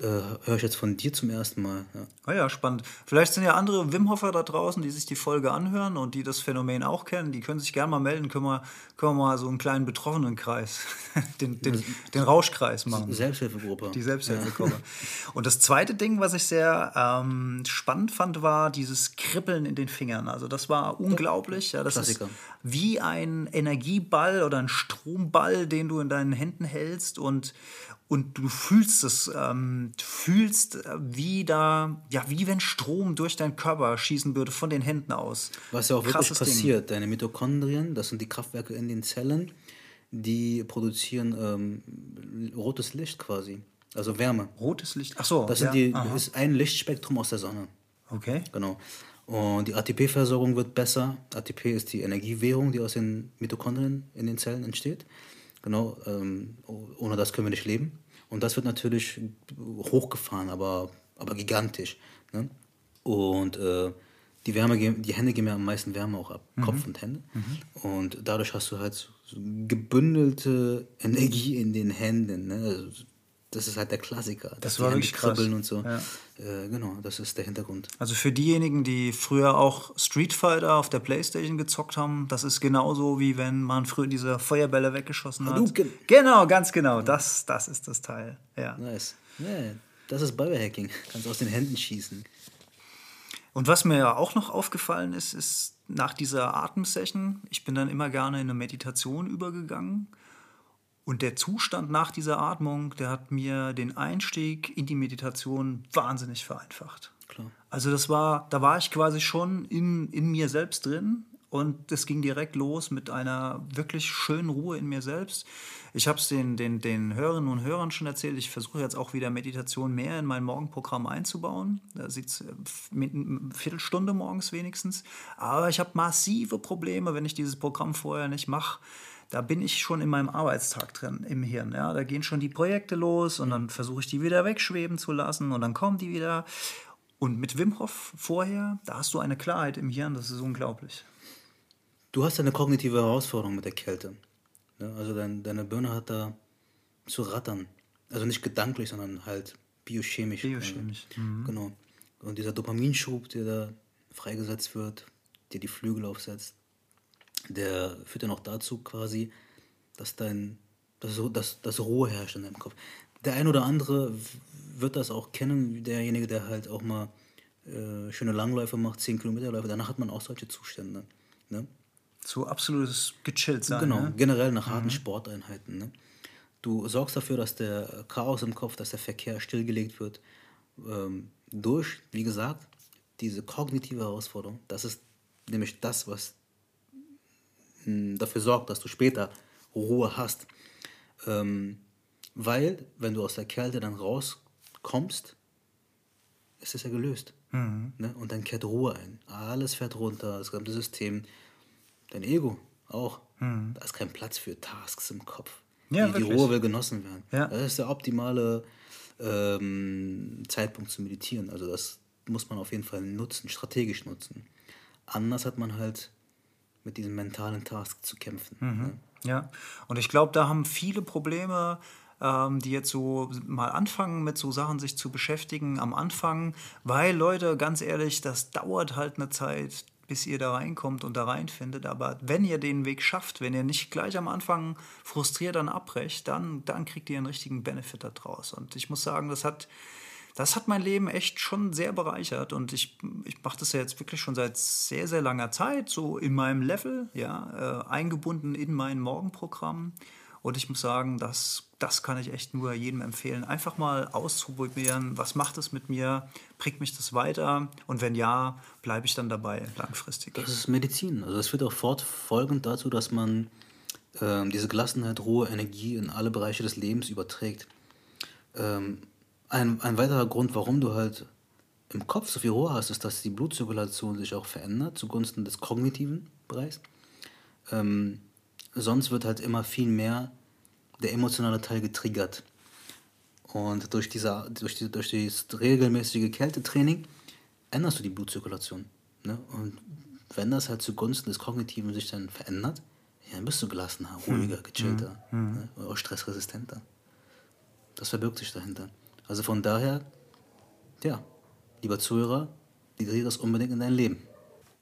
äh, höre ich jetzt von dir zum ersten Mal. Ja. Ah ja, spannend. Vielleicht sind ja andere Wim Hofer da draußen, die sich die Folge anhören und die das Phänomen auch kennen. Die können sich gerne mal melden. Können wir, können wir mal so einen kleinen Betroffenenkreis, den, den, den Rauschkreis machen. Selbsthilfegruppe. Die Selbsthilfegruppe. Und das zweite Ding, was ich sehr ähm, spannend fand, war dieses Kribbeln in den Fingern. Also das war unglaublich. Ja, das Klassiker. ist wie ein Energieball oder ein Stromball, den du in deinen Händen hältst und und du fühlst es, ähm, du fühlst, äh, wie da, ja, wie wenn Strom durch deinen Körper schießen würde von den Händen aus. Was ja auch wirklich Krasses Ding. passiert. Deine Mitochondrien, das sind die Kraftwerke in den Zellen, die produzieren ähm, rotes Licht quasi. Also Wärme. Rotes Licht. Ach so. Das ja. die, ist ein Lichtspektrum aus der Sonne. Okay. Genau. Und die ATP-Versorgung wird besser. ATP ist die Energiewährung, die aus den Mitochondrien in den Zellen entsteht. Genau, ähm, ohne das können wir nicht leben. Und das wird natürlich hochgefahren, aber, aber gigantisch. Ne? Und äh, die, Wärme, die Hände geben ja am meisten Wärme auch ab, Kopf und Hände. Und dadurch hast du halt so, so gebündelte Energie in den Händen. Ne? Also, das ist halt der Klassiker. die war wirklich krass. kribbeln und so. Ja. Äh, genau, das ist der Hintergrund. Also für diejenigen, die früher auch Street Fighter auf der Playstation gezockt haben, das ist genauso wie wenn man früher diese Feuerbälle weggeschossen hat. Hadouken. Genau, ganz genau. Das, das ist das Teil. Ja. Nice. Ja, das ist Biohacking. Kannst aus den Händen schießen. Und was mir ja auch noch aufgefallen ist, ist nach dieser Atemsession, ich bin dann immer gerne in eine Meditation übergegangen. Und der Zustand nach dieser Atmung, der hat mir den Einstieg in die Meditation wahnsinnig vereinfacht. klar. Also das war, da war ich quasi schon in, in mir selbst drin und es ging direkt los mit einer wirklich schönen Ruhe in mir selbst. Ich habe es den, den, den Hörerinnen und Hörern schon erzählt. Ich versuche jetzt auch wieder Meditation mehr in mein Morgenprogramm einzubauen. Da sieht es mit eine Viertelstunde morgens wenigstens. Aber ich habe massive Probleme, wenn ich dieses Programm vorher nicht mache. Da bin ich schon in meinem Arbeitstag drin im Hirn. Ja? Da gehen schon die Projekte los und dann versuche ich die wieder wegschweben zu lassen und dann kommen die wieder. Und mit Wim Hof vorher, da hast du eine Klarheit im Hirn, das ist unglaublich. Du hast eine kognitive Herausforderung mit der Kälte. Ne? Also dein, deine Birne hat da zu rattern. Also nicht gedanklich, sondern halt biochemisch. Biochemisch. Mhm. Genau. Und dieser Dopaminschub, der da freigesetzt wird, der die Flügel aufsetzt, der führt dann auch dazu quasi, dass dein, dass, dass, dass Ruhe herrscht in deinem Kopf. Der ein oder andere wird das auch kennen, derjenige, der halt auch mal äh, schöne Langläufe macht, 10 Kilometerläufe, danach hat man auch solche Zustände. Ne? So absolutes gechillt sein. Genau, ne? generell nach harten mhm. Sporteinheiten. Ne? Du sorgst dafür, dass der Chaos im Kopf, dass der Verkehr stillgelegt wird. Ähm, durch, wie gesagt, diese kognitive Herausforderung. Das ist nämlich das, was dafür sorgt, dass du später Ruhe hast. Ähm, weil, wenn du aus der Kälte dann rauskommst, ist es ja gelöst. Mhm. Ne? Und dann kehrt Ruhe ein. Alles fährt runter, das ganze System dein Ego auch. Mhm. Da ist kein Platz für Tasks im Kopf. Ja, die, die Ruhe will genossen werden. Ja. Das ist der optimale ähm, Zeitpunkt zu meditieren. Also das muss man auf jeden Fall nutzen, strategisch nutzen. Anders hat man halt mit diesem mentalen Task zu kämpfen. Mhm. Ne? Ja, und ich glaube, da haben viele Probleme, ähm, die jetzt so mal anfangen, mit so Sachen sich zu beschäftigen am Anfang, weil Leute, ganz ehrlich, das dauert halt eine Zeit bis ihr da reinkommt und da reinfindet. Aber wenn ihr den Weg schafft, wenn ihr nicht gleich am Anfang frustriert dann abbrecht, dann, dann kriegt ihr einen richtigen Benefit daraus. Und ich muss sagen, das hat, das hat mein Leben echt schon sehr bereichert. Und ich, ich mache das ja jetzt wirklich schon seit sehr, sehr langer Zeit, so in meinem Level, ja, äh, eingebunden in mein Morgenprogramm. Und ich muss sagen, das, das kann ich echt nur jedem empfehlen. Einfach mal auszuprobieren, was macht es mit mir, bringt mich das weiter und wenn ja, bleibe ich dann dabei langfristig. Das ist Medizin. Also es wird auch fortfolgend dazu, dass man ähm, diese Gelassenheit, Ruhe, Energie in alle Bereiche des Lebens überträgt. Ähm, ein, ein weiterer Grund, warum du halt im Kopf so viel Ruhe hast, ist, dass die Blutzirkulation sich auch verändert zugunsten des kognitiven Bereichs. Ähm, sonst wird halt immer viel mehr der emotionale Teil getriggert. Und durch, diese, durch, die, durch dieses regelmäßige Kältetraining änderst du die Blutzirkulation. Ne? Und wenn das halt zugunsten des Kognitiven sich dann verändert, ja, dann bist du gelassener, ruhiger, gechillter, mhm. ne? auch stressresistenter. Das verbirgt sich dahinter. Also von daher, ja, lieber Zuhörer, integriere das unbedingt in dein Leben.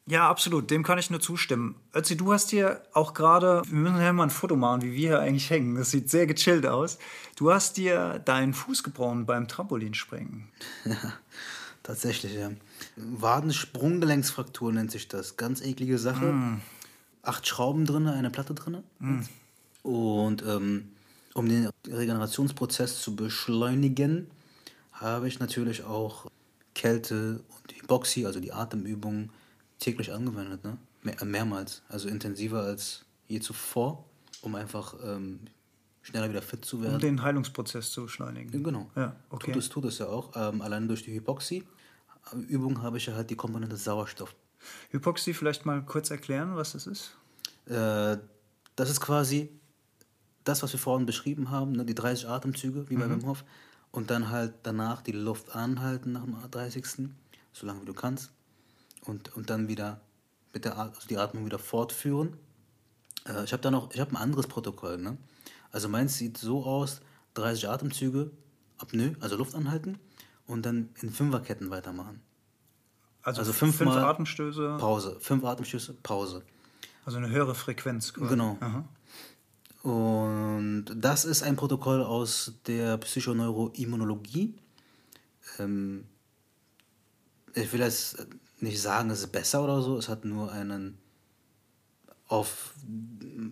Ja, absolut. Dem kann ich nur zustimmen. Ötzi, du hast hier auch gerade, wir müssen ja mal ein Foto machen, wie wir hier eigentlich hängen. Das sieht sehr gechillt aus. Du hast dir deinen Fuß gebrochen beim Trampolinspringen. Ja, tatsächlich, ja. Wadensprunggelenksfraktur nennt sich das. Ganz eklige Sache. Mm. Acht Schrauben drin, eine Platte drin. Mm. Und ähm, um den Regenerationsprozess zu beschleunigen, habe ich natürlich auch Kälte und Hypoxie, also die Atemübungen, täglich angewendet, ne? Mehr, mehrmals. Also intensiver als je zuvor, um einfach ähm, schneller wieder fit zu werden. Um den Heilungsprozess zu beschleunigen. Genau. Ja, okay. Tut es, tut es ja auch. Ähm, allein durch die Hypoxie-Übung habe ich ja halt die Komponente Sauerstoff. Hypoxie, vielleicht mal kurz erklären, was das ist? Äh, das ist quasi das, was wir vorhin beschrieben haben, ne? die 30 Atemzüge, wie bei mhm. Wim Hof. Und dann halt danach die Luft anhalten nach dem 30. Solange wie du kannst und, und dann wieder mit der also die Atmung wieder fortführen. Äh, ich habe da noch, ich habe ein anderes Protokoll. Ne? Also meins sieht so aus: 30 Atemzüge, Apnoe, also Luft anhalten und dann in Fünferketten weitermachen. Also, also fünf Atemstöße. Pause. Fünf Atemstöße, Pause. Also eine höhere Frequenz. Quasi. Genau. Aha. Und das ist ein Protokoll aus der Psychoneuroimmunologie. Ähm, ich will jetzt nicht sagen, es ist besser oder so, es hat nur einen auf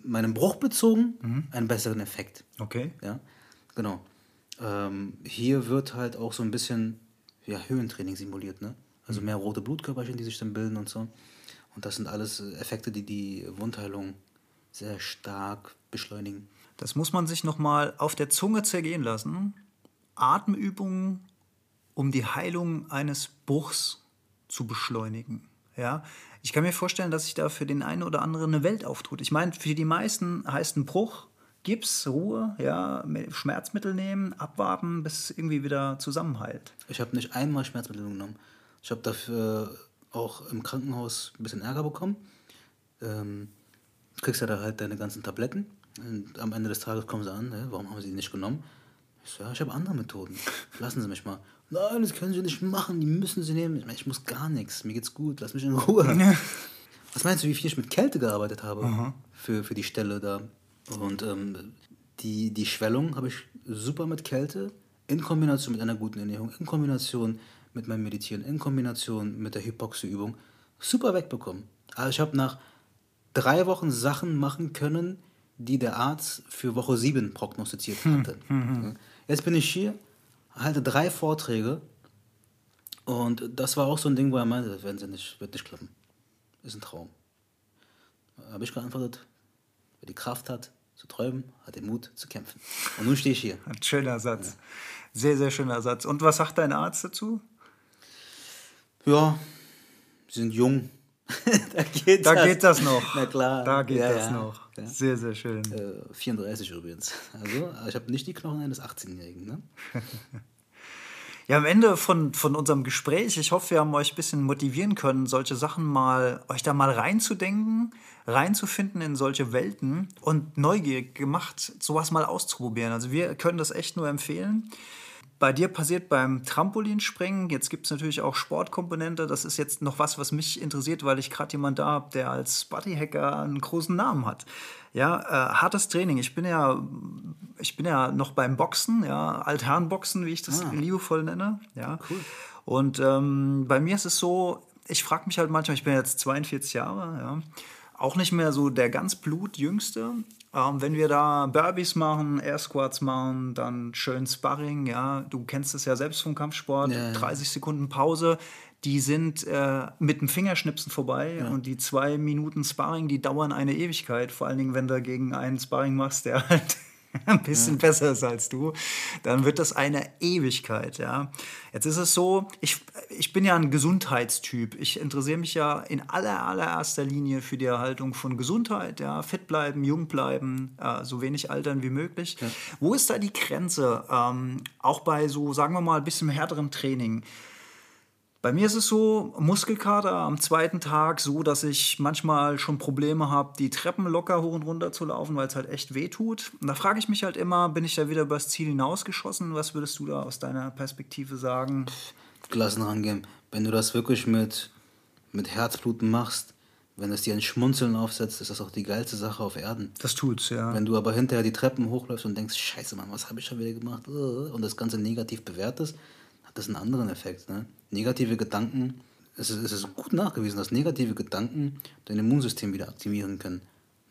meinen Bruch bezogen mhm. einen besseren Effekt. Okay. Ja, genau. Ähm, hier wird halt auch so ein bisschen ja, Höhentraining simuliert, ne? Also mehr rote Blutkörperchen, die sich dann bilden und so. Und das sind alles Effekte, die die Wundheilung sehr stark beschleunigen. Das muss man sich nochmal auf der Zunge zergehen lassen. Atemübungen, um die Heilung eines Bruchs zu beschleunigen. Ja, ich kann mir vorstellen, dass sich da für den einen oder anderen eine Welt auftut. Ich meine, für die meisten heißt ein Bruch Gips, Ruhe, ja, Schmerzmittel nehmen, abwarten, bis irgendwie wieder zusammenheilt. Ich habe nicht einmal Schmerzmittel genommen. Ich habe dafür auch im Krankenhaus ein bisschen Ärger bekommen. Ähm, kriegst ja da halt deine ganzen Tabletten. Und am Ende des Tages kommen sie an, ne? warum haben sie die nicht genommen? Ich so, ja, ich habe andere Methoden. Lassen Sie mich mal. Nein, das können Sie nicht machen, die müssen Sie nehmen. Ich, meine, ich muss gar nichts, mir geht's gut, lass mich in Ruhe. Was meinst du, wie viel ich mit Kälte gearbeitet habe für, für die Stelle da? Und ähm, die, die Schwellung habe ich super mit Kälte in Kombination mit einer guten Ernährung, in Kombination mit meinem Meditieren, in Kombination mit der Hypoxie-Übung super wegbekommen. Also ich habe nach drei Wochen Sachen machen können, die der Arzt für Woche 7 prognostiziert hatte. Ja. Jetzt bin ich hier, halte drei Vorträge und das war auch so ein Ding, wo er meinte, das werden sie nicht, wird nicht klappen. Ist ein Traum. Habe ich geantwortet, wer die Kraft hat zu träumen, hat den Mut zu kämpfen. Und nun stehe ich hier. Ein schöner Satz. Sehr, sehr schöner Satz. Und was sagt dein Arzt dazu? Ja, sie sind jung. da geht Da das. geht das noch. Na klar. Da geht Ja, das ja. noch. Ja. Sehr, sehr schön. Äh, 34 übrigens. Also, ich habe nicht die Knochen eines 18-Jährigen. Ne? Ja, am Ende von, von unserem Gespräch, ich hoffe, wir haben euch ein bisschen motivieren können, solche Sachen mal, euch da mal reinzudenken, reinzufinden in solche Welten und neugierig gemacht, sowas mal auszuprobieren. Also wir können das echt nur empfehlen. Bei dir passiert beim Trampolinspringen, jetzt gibt es natürlich auch Sportkomponente, das ist jetzt noch was, was mich interessiert, weil ich gerade jemand da habe, der als Bodyhacker einen großen Namen hat. Ja, äh, hartes Training. Ich bin ja, ich bin ja noch beim Boxen, ja, Altherrenboxen, wie ich das liebevoll nenne. Ja. Cool. Und ähm, bei mir ist es so, ich frage mich halt manchmal, ich bin jetzt 42 Jahre, ja, auch nicht mehr so der ganz blutjüngste. Ähm, wenn wir da Burpees machen, Air Squats machen, dann schön Sparring, ja, du kennst es ja selbst vom Kampfsport, Ja, ja. 30 Sekunden Pause, die sind äh, mit dem Fingerschnipsen vorbei und die zwei Minuten Sparring, die dauern eine Ewigkeit, vor allen Dingen, wenn du gegen einen Sparring machst, der halt ein bisschen besser ist als du, dann wird das eine Ewigkeit, ja. Jetzt ist es so, ich, ich bin ja ein Gesundheitstyp. Ich interessiere mich ja in aller, allererster Linie für die Erhaltung von Gesundheit, ja. Fit bleiben, jung bleiben, äh, so wenig altern wie möglich. Wo ist da die Grenze? Ähm, auch bei so, sagen wir mal, ein bisschen härterem Training. Bei mir ist es so, Muskelkater am zweiten Tag so, dass ich manchmal schon Probleme habe, die Treppen locker hoch und runter zu laufen, weil es halt echt weh tut. Und da frage ich mich halt immer, bin ich da wieder übers Ziel hinausgeschossen? Was würdest du da aus deiner Perspektive sagen? Gelassen rangehen. Wenn du das wirklich mit, mit Herzbluten machst, wenn es dir ein Schmunzeln aufsetzt, ist das auch die geilste Sache auf Erden. Das tut's, ja. Wenn du aber hinterher die Treppen hochläufst und denkst, scheiße Mann, was habe ich schon wieder gemacht? Und das Ganze negativ bewertest, hat das einen anderen Effekt. Ne? Negative Gedanken, es ist, es ist gut nachgewiesen, dass negative Gedanken dein Immunsystem wieder aktivieren können.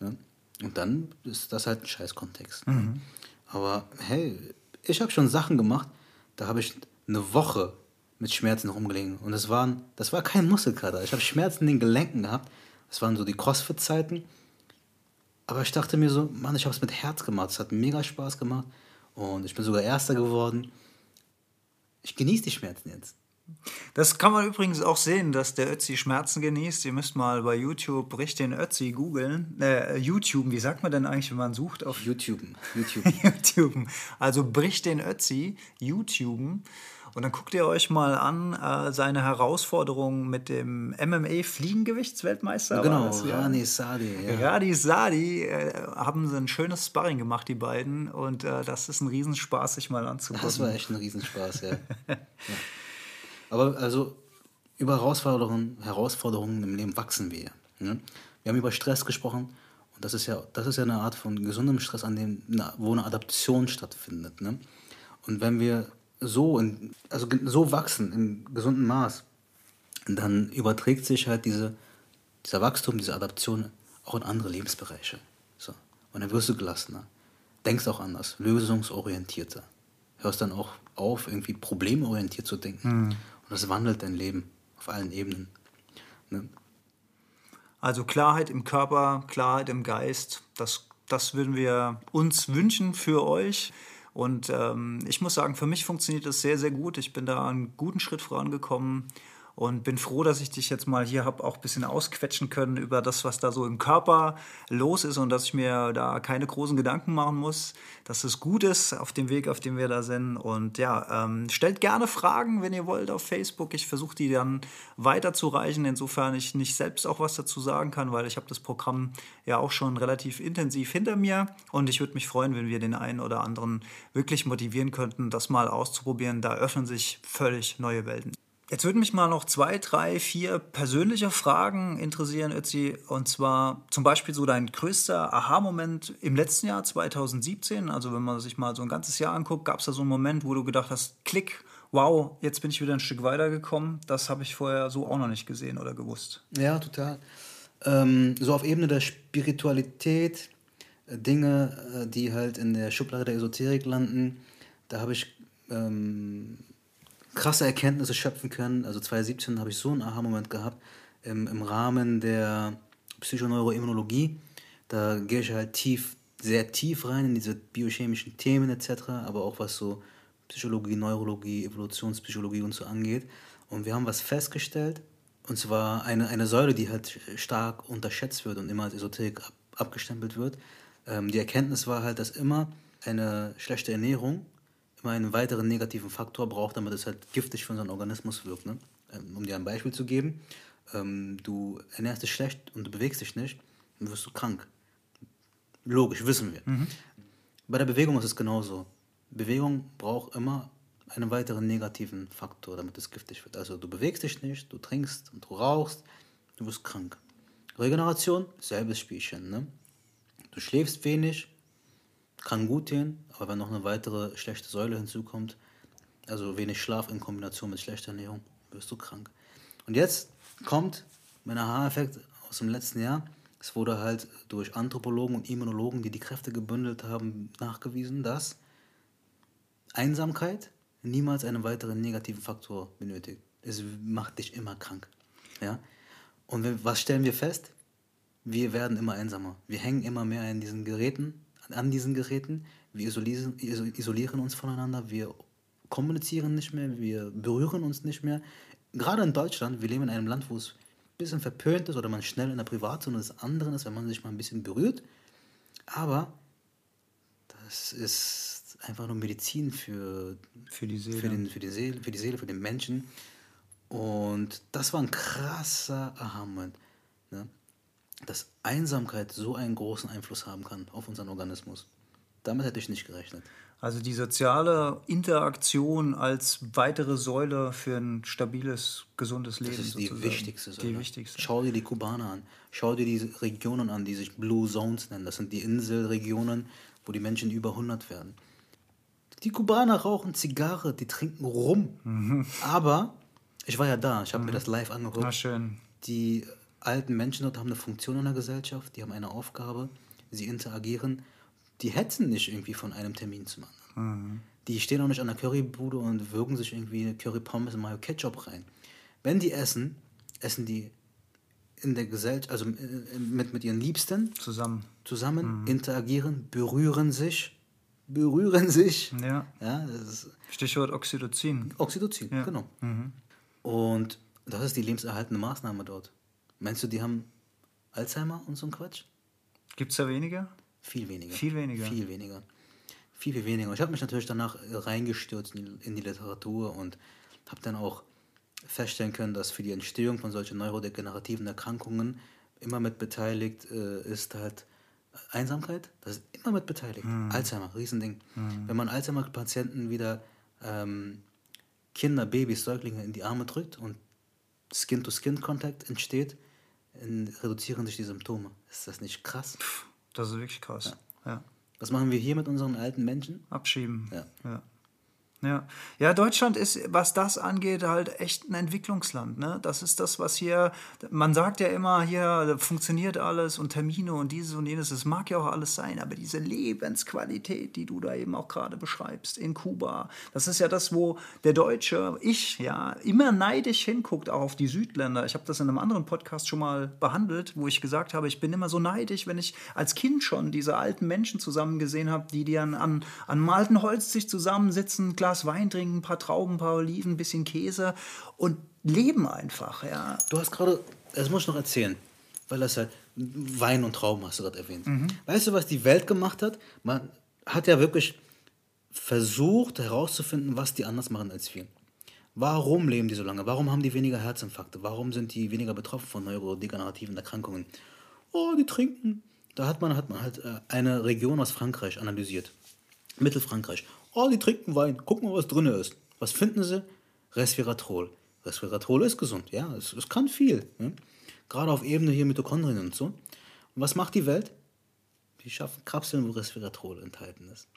Ne? Und dann ist das halt ein Scheißkontext. Ne? Aber hey, ich habe schon Sachen gemacht, da habe ich eine Woche mit Schmerzen rumgelegen. Und das, waren, das war kein Muskelkater. Ich habe Schmerzen in den Gelenken gehabt. Das waren so die Crossfit-Zeiten. Aber ich dachte mir so, Mann, ich habe es mit Herz gemacht. Es hat mega Spaß gemacht. Und ich bin sogar Erster geworden. Ich genieße die Schmerzen jetzt. Das kann man übrigens auch sehen, dass der Ötzi Schmerzen genießt. Ihr müsst mal bei YouTube Brich den Ötzi googeln. Äh, YouTube, wie sagt man denn eigentlich, wenn man sucht auf YouTube. YouTube. YouTube. Also Brich den Ötzi, YouTube. Und dann guckt ihr euch mal an, äh, seine Herausforderung mit dem MMA-Fliegengewichtsweltmeister. genau, das, ja? Rani Sadi. Ja. Radi Sadi äh, haben sie ein schönes Sparring gemacht, die beiden. Und äh, das ist ein Riesenspaß, sich mal anzugucken. Das war echt ein Riesenspaß, ja. ja. Aber also über Herausforderungen, Herausforderungen im Leben wachsen wir. Ne? Wir haben über Stress gesprochen und das ist ja, das ist ja eine Art von gesundem Stress, an dem, wo eine Adaption stattfindet. Ne? Und wenn wir so, in, also so wachsen im gesunden Maß, dann überträgt sich halt diese, dieser Wachstum, diese Adaption auch in andere Lebensbereiche. So. Und dann wirst du gelassener, denkst auch anders, lösungsorientierter. Hörst dann auch auf, irgendwie problemorientiert zu denken. Und das wandelt dein Leben auf allen Ebenen. Ne? Also Klarheit im Körper, Klarheit im Geist, das, das würden wir uns wünschen für euch. Und ähm, ich muss sagen, für mich funktioniert das sehr, sehr gut. Ich bin da einen guten Schritt vorangekommen und bin froh, dass ich dich jetzt mal hier habe auch ein bisschen ausquetschen können über das, was da so im Körper los ist und dass ich mir da keine großen Gedanken machen muss, dass es gut ist auf dem Weg, auf dem wir da sind. Und ja, ähm, stellt gerne Fragen, wenn ihr wollt, auf Facebook. Ich versuche die dann weiterzureichen, insofern ich nicht selbst auch was dazu sagen kann, weil ich habe das Programm ja auch schon relativ intensiv hinter mir und ich würde mich freuen, wenn wir den einen oder anderen wirklich motivieren könnten, das mal auszuprobieren. Da öffnen sich völlig neue Welten. Jetzt würden mich mal noch zwei, drei, vier persönliche Fragen interessieren, Ötzi. Und zwar zum Beispiel so dein größter Aha-Moment im letzten Jahr, 2017. Also wenn man sich mal so ein ganzes Jahr anguckt, gab es da so einen Moment, wo du gedacht hast, klick, wow, jetzt bin ich wieder ein Stück weitergekommen. Das habe ich vorher so auch noch nicht gesehen oder gewusst. Ja, total. Ähm, so auf Ebene der Spiritualität, äh, Dinge, äh, die halt in der Schublade der Esoterik landen, da habe ich ähm, krasse Erkenntnisse schöpfen können. Also 2017 habe ich so einen Aha-Moment gehabt im, im Rahmen der Psychoneuroimmunologie. Da gehe ich halt tief, sehr tief rein in diese biochemischen Themen etc., aber auch was so Psychologie, Neurologie, Evolutionspsychologie und so angeht. Und wir haben was festgestellt, und zwar eine, eine Säule, die halt stark unterschätzt wird und immer als Esoterik ab, abgestempelt wird. Ähm, die Erkenntnis war halt, dass immer eine schlechte Ernährung immer einen weiteren negativen Faktor braucht, damit es halt giftig für unseren Organismus wirkt. Ne? Ähm, um dir ein Beispiel zu geben, ähm, du ernährst dich schlecht und du bewegst dich nicht, dann wirst du krank. Logisch, wissen wir. Mhm. Bei der Bewegung ist es genauso. Bewegung braucht immer einen weiteren negativen Faktor, damit es giftig wird. Also du bewegst dich nicht, du trinkst und du rauchst, du wirst krank. Regeneration, selbes Spielchen. Ne? Du schläfst wenig, kann gut gehen, aber wenn noch eine weitere schlechte Säule hinzukommt, also wenig Schlaf in Kombination mit schlechter Ernährung, wirst du krank. Und jetzt kommt mein Aha-Effekt aus dem letzten Jahr. Es wurde halt durch Anthropologen und Immunologen, die die Kräfte gebündelt haben, nachgewiesen, dass Einsamkeit niemals einen weiteren negativen Faktor benötigt. Es macht dich immer krank. Ja? Und was stellen wir fest? Wir werden immer einsamer. Wir hängen immer mehr in diesen Geräten, an diesen Geräten. Wir isolieren, isolieren uns voneinander. Wir kommunizieren nicht mehr. Wir berühren uns nicht mehr. Gerade in Deutschland, wir leben in einem Land, wo es ein bisschen verpönt ist oder man schnell in der Privatzone des anderen ist, wenn man sich mal ein bisschen berührt. Aber das ist einfach nur Medizin für, für, die, Seele. Für, den, für, die Seele, für die Seele, für den Menschen. Und das war ein krasser Aha-Moment. Dass Einsamkeit so einen großen Einfluss haben kann auf unseren Organismus. Damit hätte ich nicht gerechnet. Also die soziale Interaktion als weitere Säule für ein stabiles, gesundes Leben. Das ist die sozusagen. wichtigste Säule. Die wichtigste. Schau dir die Kubaner an. Schau dir diese Regionen an, die sich Blue Zones nennen. Das sind die Inselregionen, wo die Menschen über 100 werden. Die Kubaner rauchen Zigarre, die trinken Rum. Mhm. Aber ich war ja da, ich habe mhm. mir das live angeguckt. Na schön. Die alten Menschen dort haben eine Funktion in der Gesellschaft, die haben eine Aufgabe, sie interagieren. Die hetzen nicht irgendwie von einem Termin zum anderen. Mhm. Die stehen auch nicht an der Currybude und würgen sich irgendwie Curry Pommes und Mayo Ketchup rein. Wenn die essen, essen die in der Gesellschaft, also mit, mit ihren Liebsten zusammen, zusammen mhm. interagieren, berühren sich, berühren sich. Ja. ja Stichwort Oxytocin. Oxytocin, ja. genau. Mhm. Und das ist die lebenserhaltende Maßnahme dort. Meinst du, die haben Alzheimer und so ein Quatsch? Gibt es da weniger? Viel weniger. Viel weniger. Viel weniger. Viel, viel weniger. Ich habe mich natürlich danach reingestürzt in die, Literatur und habe dann auch feststellen können, dass für die Entstehung von solchen neurodegenerativen Erkrankungen immer mit beteiligt äh, ist halt Einsamkeit. Das ist immer mit beteiligt. Mhm. Alzheimer, Riesending. Mhm. Wenn man Alzheimer-Patienten wieder ähm, Kinder, Babys, Säuglinge in die Arme drückt und Skin-to-Skin-Kontakt entsteht, reduzieren sich die Symptome. Ist das nicht krass? Das ist wirklich krass. Ja. ja. Was machen wir hier mit unseren alten Menschen? Abschieben. Ja. ja. Ja. ja, Deutschland ist, was das angeht, halt echt ein Entwicklungsland. Ne? Das ist das, was hier, man sagt ja immer, hier funktioniert alles und Termine und dieses und jenes, das mag ja auch alles sein, aber diese Lebensqualität, die du da eben auch gerade beschreibst in Kuba, das ist ja das, wo der Deutsche, ich, ja, immer neidisch hinguckt, auch auf die Südländer. Ich habe das in einem anderen Podcast schon mal behandelt, wo ich gesagt habe, ich bin immer so neidisch, wenn ich als Kind schon diese alten Menschen zusammen gesehen habe, die, die an, an, an malten Holz sich zusammensitzen, klar Glas Wein trinken, ein paar Trauben, ein paar Oliven, ein bisschen Käse und leben einfach, ja. Du hast gerade, das muss ich noch erzählen, weil das halt Wein und Trauben hast du gerade erwähnt. Mhm. Weißt du, was die Welt gemacht hat? Man hat ja wirklich versucht herauszufinden, was die anders machen als wir. Warum leben die so lange? Warum haben die weniger Herzinfarkte? Warum sind die weniger betroffen von neurodegenerativen Erkrankungen? Oh, die trinken. Da hat man, hat man halt äh, eine Region aus Frankreich analysiert. Mittelfrankreich. Oh, die trinken Wein. Gucken mal, was drin ist. Was finden sie? Resveratrol. Resveratrol ist gesund, ja. Es, es kann viel. Ne? Gerade auf Ebene hier Mitochondrien und so. Und was macht die Welt? Die schaffen Kapseln, wo Resveratrol enthalten ist.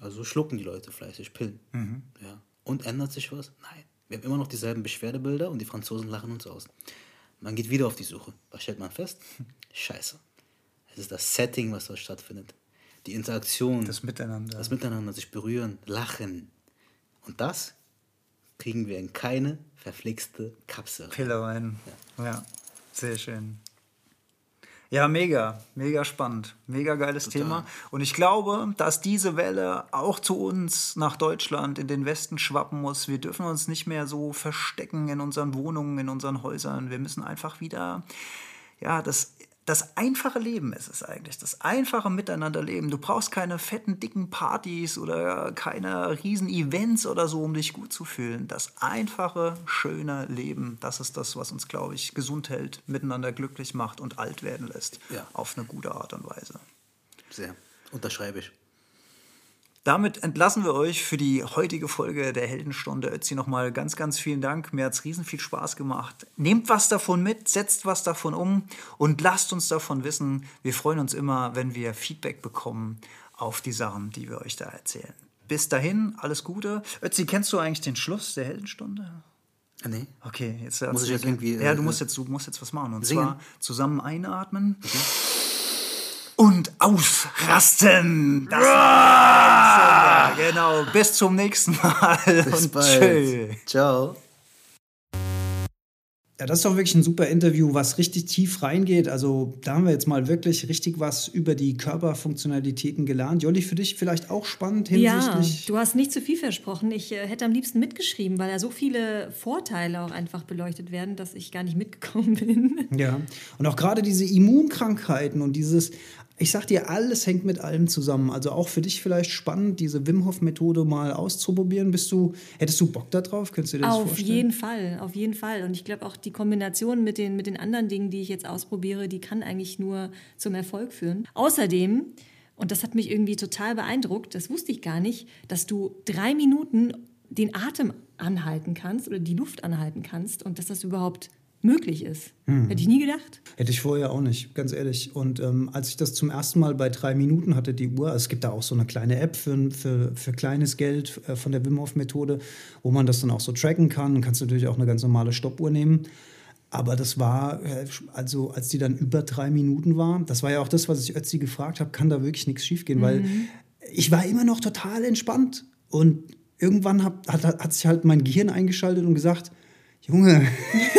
Also schlucken die Leute fleißig Pillen. Mhm. Ja. Und ändert sich was? Nein. Wir haben immer noch dieselben Beschwerdebilder und die Franzosen lachen uns aus. Man geht wieder auf die Suche. Was stellt man fest? Scheiße. Es ist das Setting, was dort stattfindet die Interaktion. Das Miteinander. Das Miteinander, sich berühren, lachen. Und das kriegen wir in keine verflixte Kapsel. Pille rein. Ja. ja, sehr schön. Ja, mega, mega spannend, mega geiles Total. Thema. Und ich glaube, dass diese Welle auch zu uns nach Deutschland in den Westen schwappen muss. Wir dürfen uns nicht mehr so verstecken in unseren Wohnungen, in unseren Häusern. Wir müssen einfach wieder, ja, das das einfache Leben ist es eigentlich, das einfache Miteinanderleben. Du brauchst keine fetten, dicken Partys oder keine riesen Events oder so, um dich gut zu fühlen. Das einfache, schöne Leben, das ist das, was uns, glaube ich, gesund hält, miteinander glücklich macht und alt werden lässt. Ja. Auf eine gute Art und Weise. Sehr. Unterschreibe ich. Damit entlassen wir euch für die heutige Folge der Heldenstunde. Ötzi nochmal ganz, ganz vielen Dank. Mir hat es riesen viel Spaß gemacht. Nehmt was davon mit, setzt was davon um und lasst uns davon wissen. Wir freuen uns immer, wenn wir Feedback bekommen auf die Sachen, die wir euch da erzählen. Bis dahin, alles Gute. Ötzi, kennst du eigentlich den Schluss der Heldenstunde? Nee. Okay, jetzt muss ich jetzt irgendwie. Ja, du äh, musst jetzt, du musst jetzt was machen. Und singen. zwar zusammen einatmen. Okay und ausrasten. Das ja, genau. Bis zum nächsten Mal. Bis und bald. Tschö. Ciao. Ja, das ist doch wirklich ein super Interview, was richtig tief reingeht. Also da haben wir jetzt mal wirklich richtig was über die Körperfunktionalitäten gelernt. Jolli, für dich vielleicht auch spannend hinsichtlich... Ja, du hast nicht zu viel versprochen. Ich äh, hätte am liebsten mitgeschrieben, weil da so viele Vorteile auch einfach beleuchtet werden, dass ich gar nicht mitgekommen bin. Ja, und auch gerade diese Immunkrankheiten und dieses ich sag dir, alles hängt mit allem zusammen. Also auch für dich vielleicht spannend, diese Wim Hof Methode mal auszuprobieren. Bist du, hättest du Bock darauf? Könntest du dir das auf vorstellen? Auf jeden Fall, auf jeden Fall. Und ich glaube auch die Kombination mit den, mit den anderen Dingen, die ich jetzt ausprobiere, die kann eigentlich nur zum Erfolg führen. Außerdem, und das hat mich irgendwie total beeindruckt, das wusste ich gar nicht, dass du drei Minuten den Atem anhalten kannst oder die Luft anhalten kannst und dass das überhaupt möglich ist. Mhm. Hätte ich nie gedacht. Hätte ich vorher auch nicht, ganz ehrlich. Und ähm, als ich das zum ersten Mal bei drei Minuten hatte, die Uhr, es gibt da auch so eine kleine App für, für, für kleines Geld äh, von der Wim Hof Methode, wo man das dann auch so tracken kann. Dann kannst du natürlich auch eine ganz normale Stoppuhr nehmen. Aber das war, äh, also als die dann über drei Minuten war, das war ja auch das, was ich Ötzi gefragt habe, kann da wirklich nichts schiefgehen, mhm. weil ich war immer noch total entspannt. Und irgendwann hat, hat, hat sich halt mein Gehirn eingeschaltet und gesagt, Junge,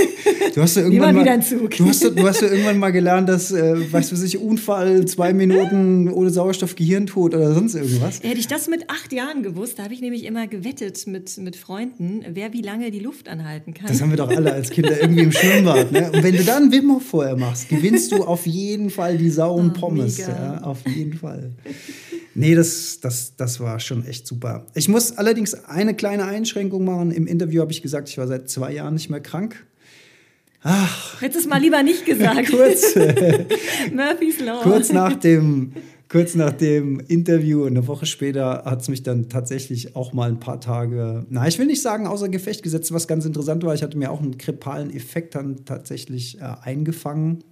du hast ja irgendwann mal, du hast, du hast ja irgendwann mal gelernt, dass, äh, weißt du, sich Unfall, zwei Minuten ohne Sauerstoff, Gehirntod oder sonst irgendwas. Hätte ich das mit acht Jahren gewusst, da habe ich nämlich immer gewettet mit, mit Freunden, wer wie lange die Luft anhalten kann. Das haben wir doch alle als Kinder irgendwie im Schwimmbad. Ne? Und wenn du dann Wim Hof vorher machst, gewinnst du auf jeden Fall die Sau und oh, Pommes. Ja, auf jeden Fall. Nee, das, das, das war schon echt super. Ich muss allerdings eine kleine Einschränkung machen. Im Interview habe ich gesagt, ich war seit zwei Jahren nicht mehr krank. Ach. Hättest es mal lieber nicht gesagt. kurz, Murphy's Law. Kurz nach, dem, kurz nach dem Interview, eine Woche später, hat es mich dann tatsächlich auch mal ein paar Tage, na, ich will nicht sagen, außer Gefecht gesetzt, was ganz interessant war. Ich hatte mir auch einen krepalen Effekt dann tatsächlich äh, eingefangen.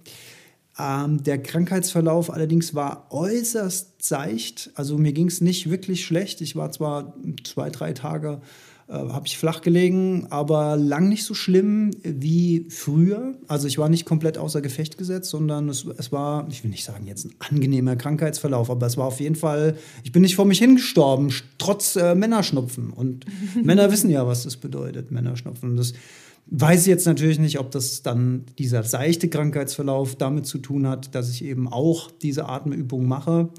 Ähm, der Krankheitsverlauf allerdings war äußerst seicht. Also mir ging es nicht wirklich schlecht. Ich war zwar zwei, drei Tage äh, habe ich flach gelegen, aber lang nicht so schlimm wie früher. Also ich war nicht komplett außer Gefecht gesetzt, sondern es, es war, ich will nicht sagen jetzt ein angenehmer Krankheitsverlauf, aber es war auf jeden Fall, ich bin nicht vor mich hingestorben, trotz äh, Männerschnupfen. Und Männer wissen ja, was das bedeutet, Männerschnupfen. Das weiß jetzt natürlich nicht, ob das dann dieser seichte Krankheitsverlauf damit zu tun hat, dass ich eben auch diese Atemübung mache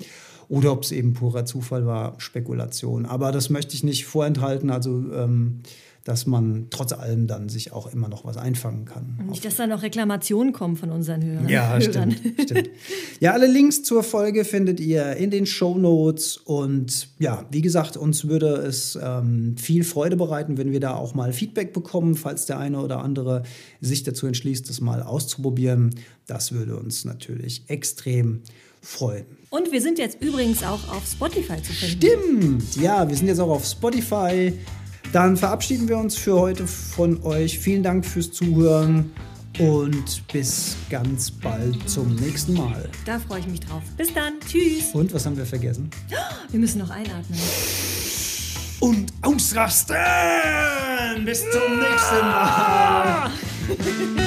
oder ob es eben purer Zufall war, Spekulation. Aber das möchte ich nicht vorenthalten, also ähm, dass man trotz allem dann sich auch immer noch was einfangen kann. Nicht, dass da noch Reklamationen kommen von unseren Hörern. Ja, Hörern. stimmt, stimmt. Ja, alle Links zur Folge findet ihr in den Show Notes. Und ja, wie gesagt, uns würde es ähm, viel Freude bereiten, wenn wir da auch mal Feedback bekommen, falls der eine oder andere sich dazu entschließt, das mal auszuprobieren. Das würde uns natürlich extrem freuen. Und wir sind jetzt übrigens auch auf Spotify zu finden. Stimmt, ja, wir sind jetzt auch auf Spotify. Dann verabschieden wir uns für heute von euch. Vielen Dank fürs Zuhören und bis ganz bald zum nächsten Mal. Da freue ich mich drauf. Bis dann. Tschüss. Und was haben wir vergessen? Wir müssen noch einatmen. Und ausrasten! Bis zum nächsten Mal!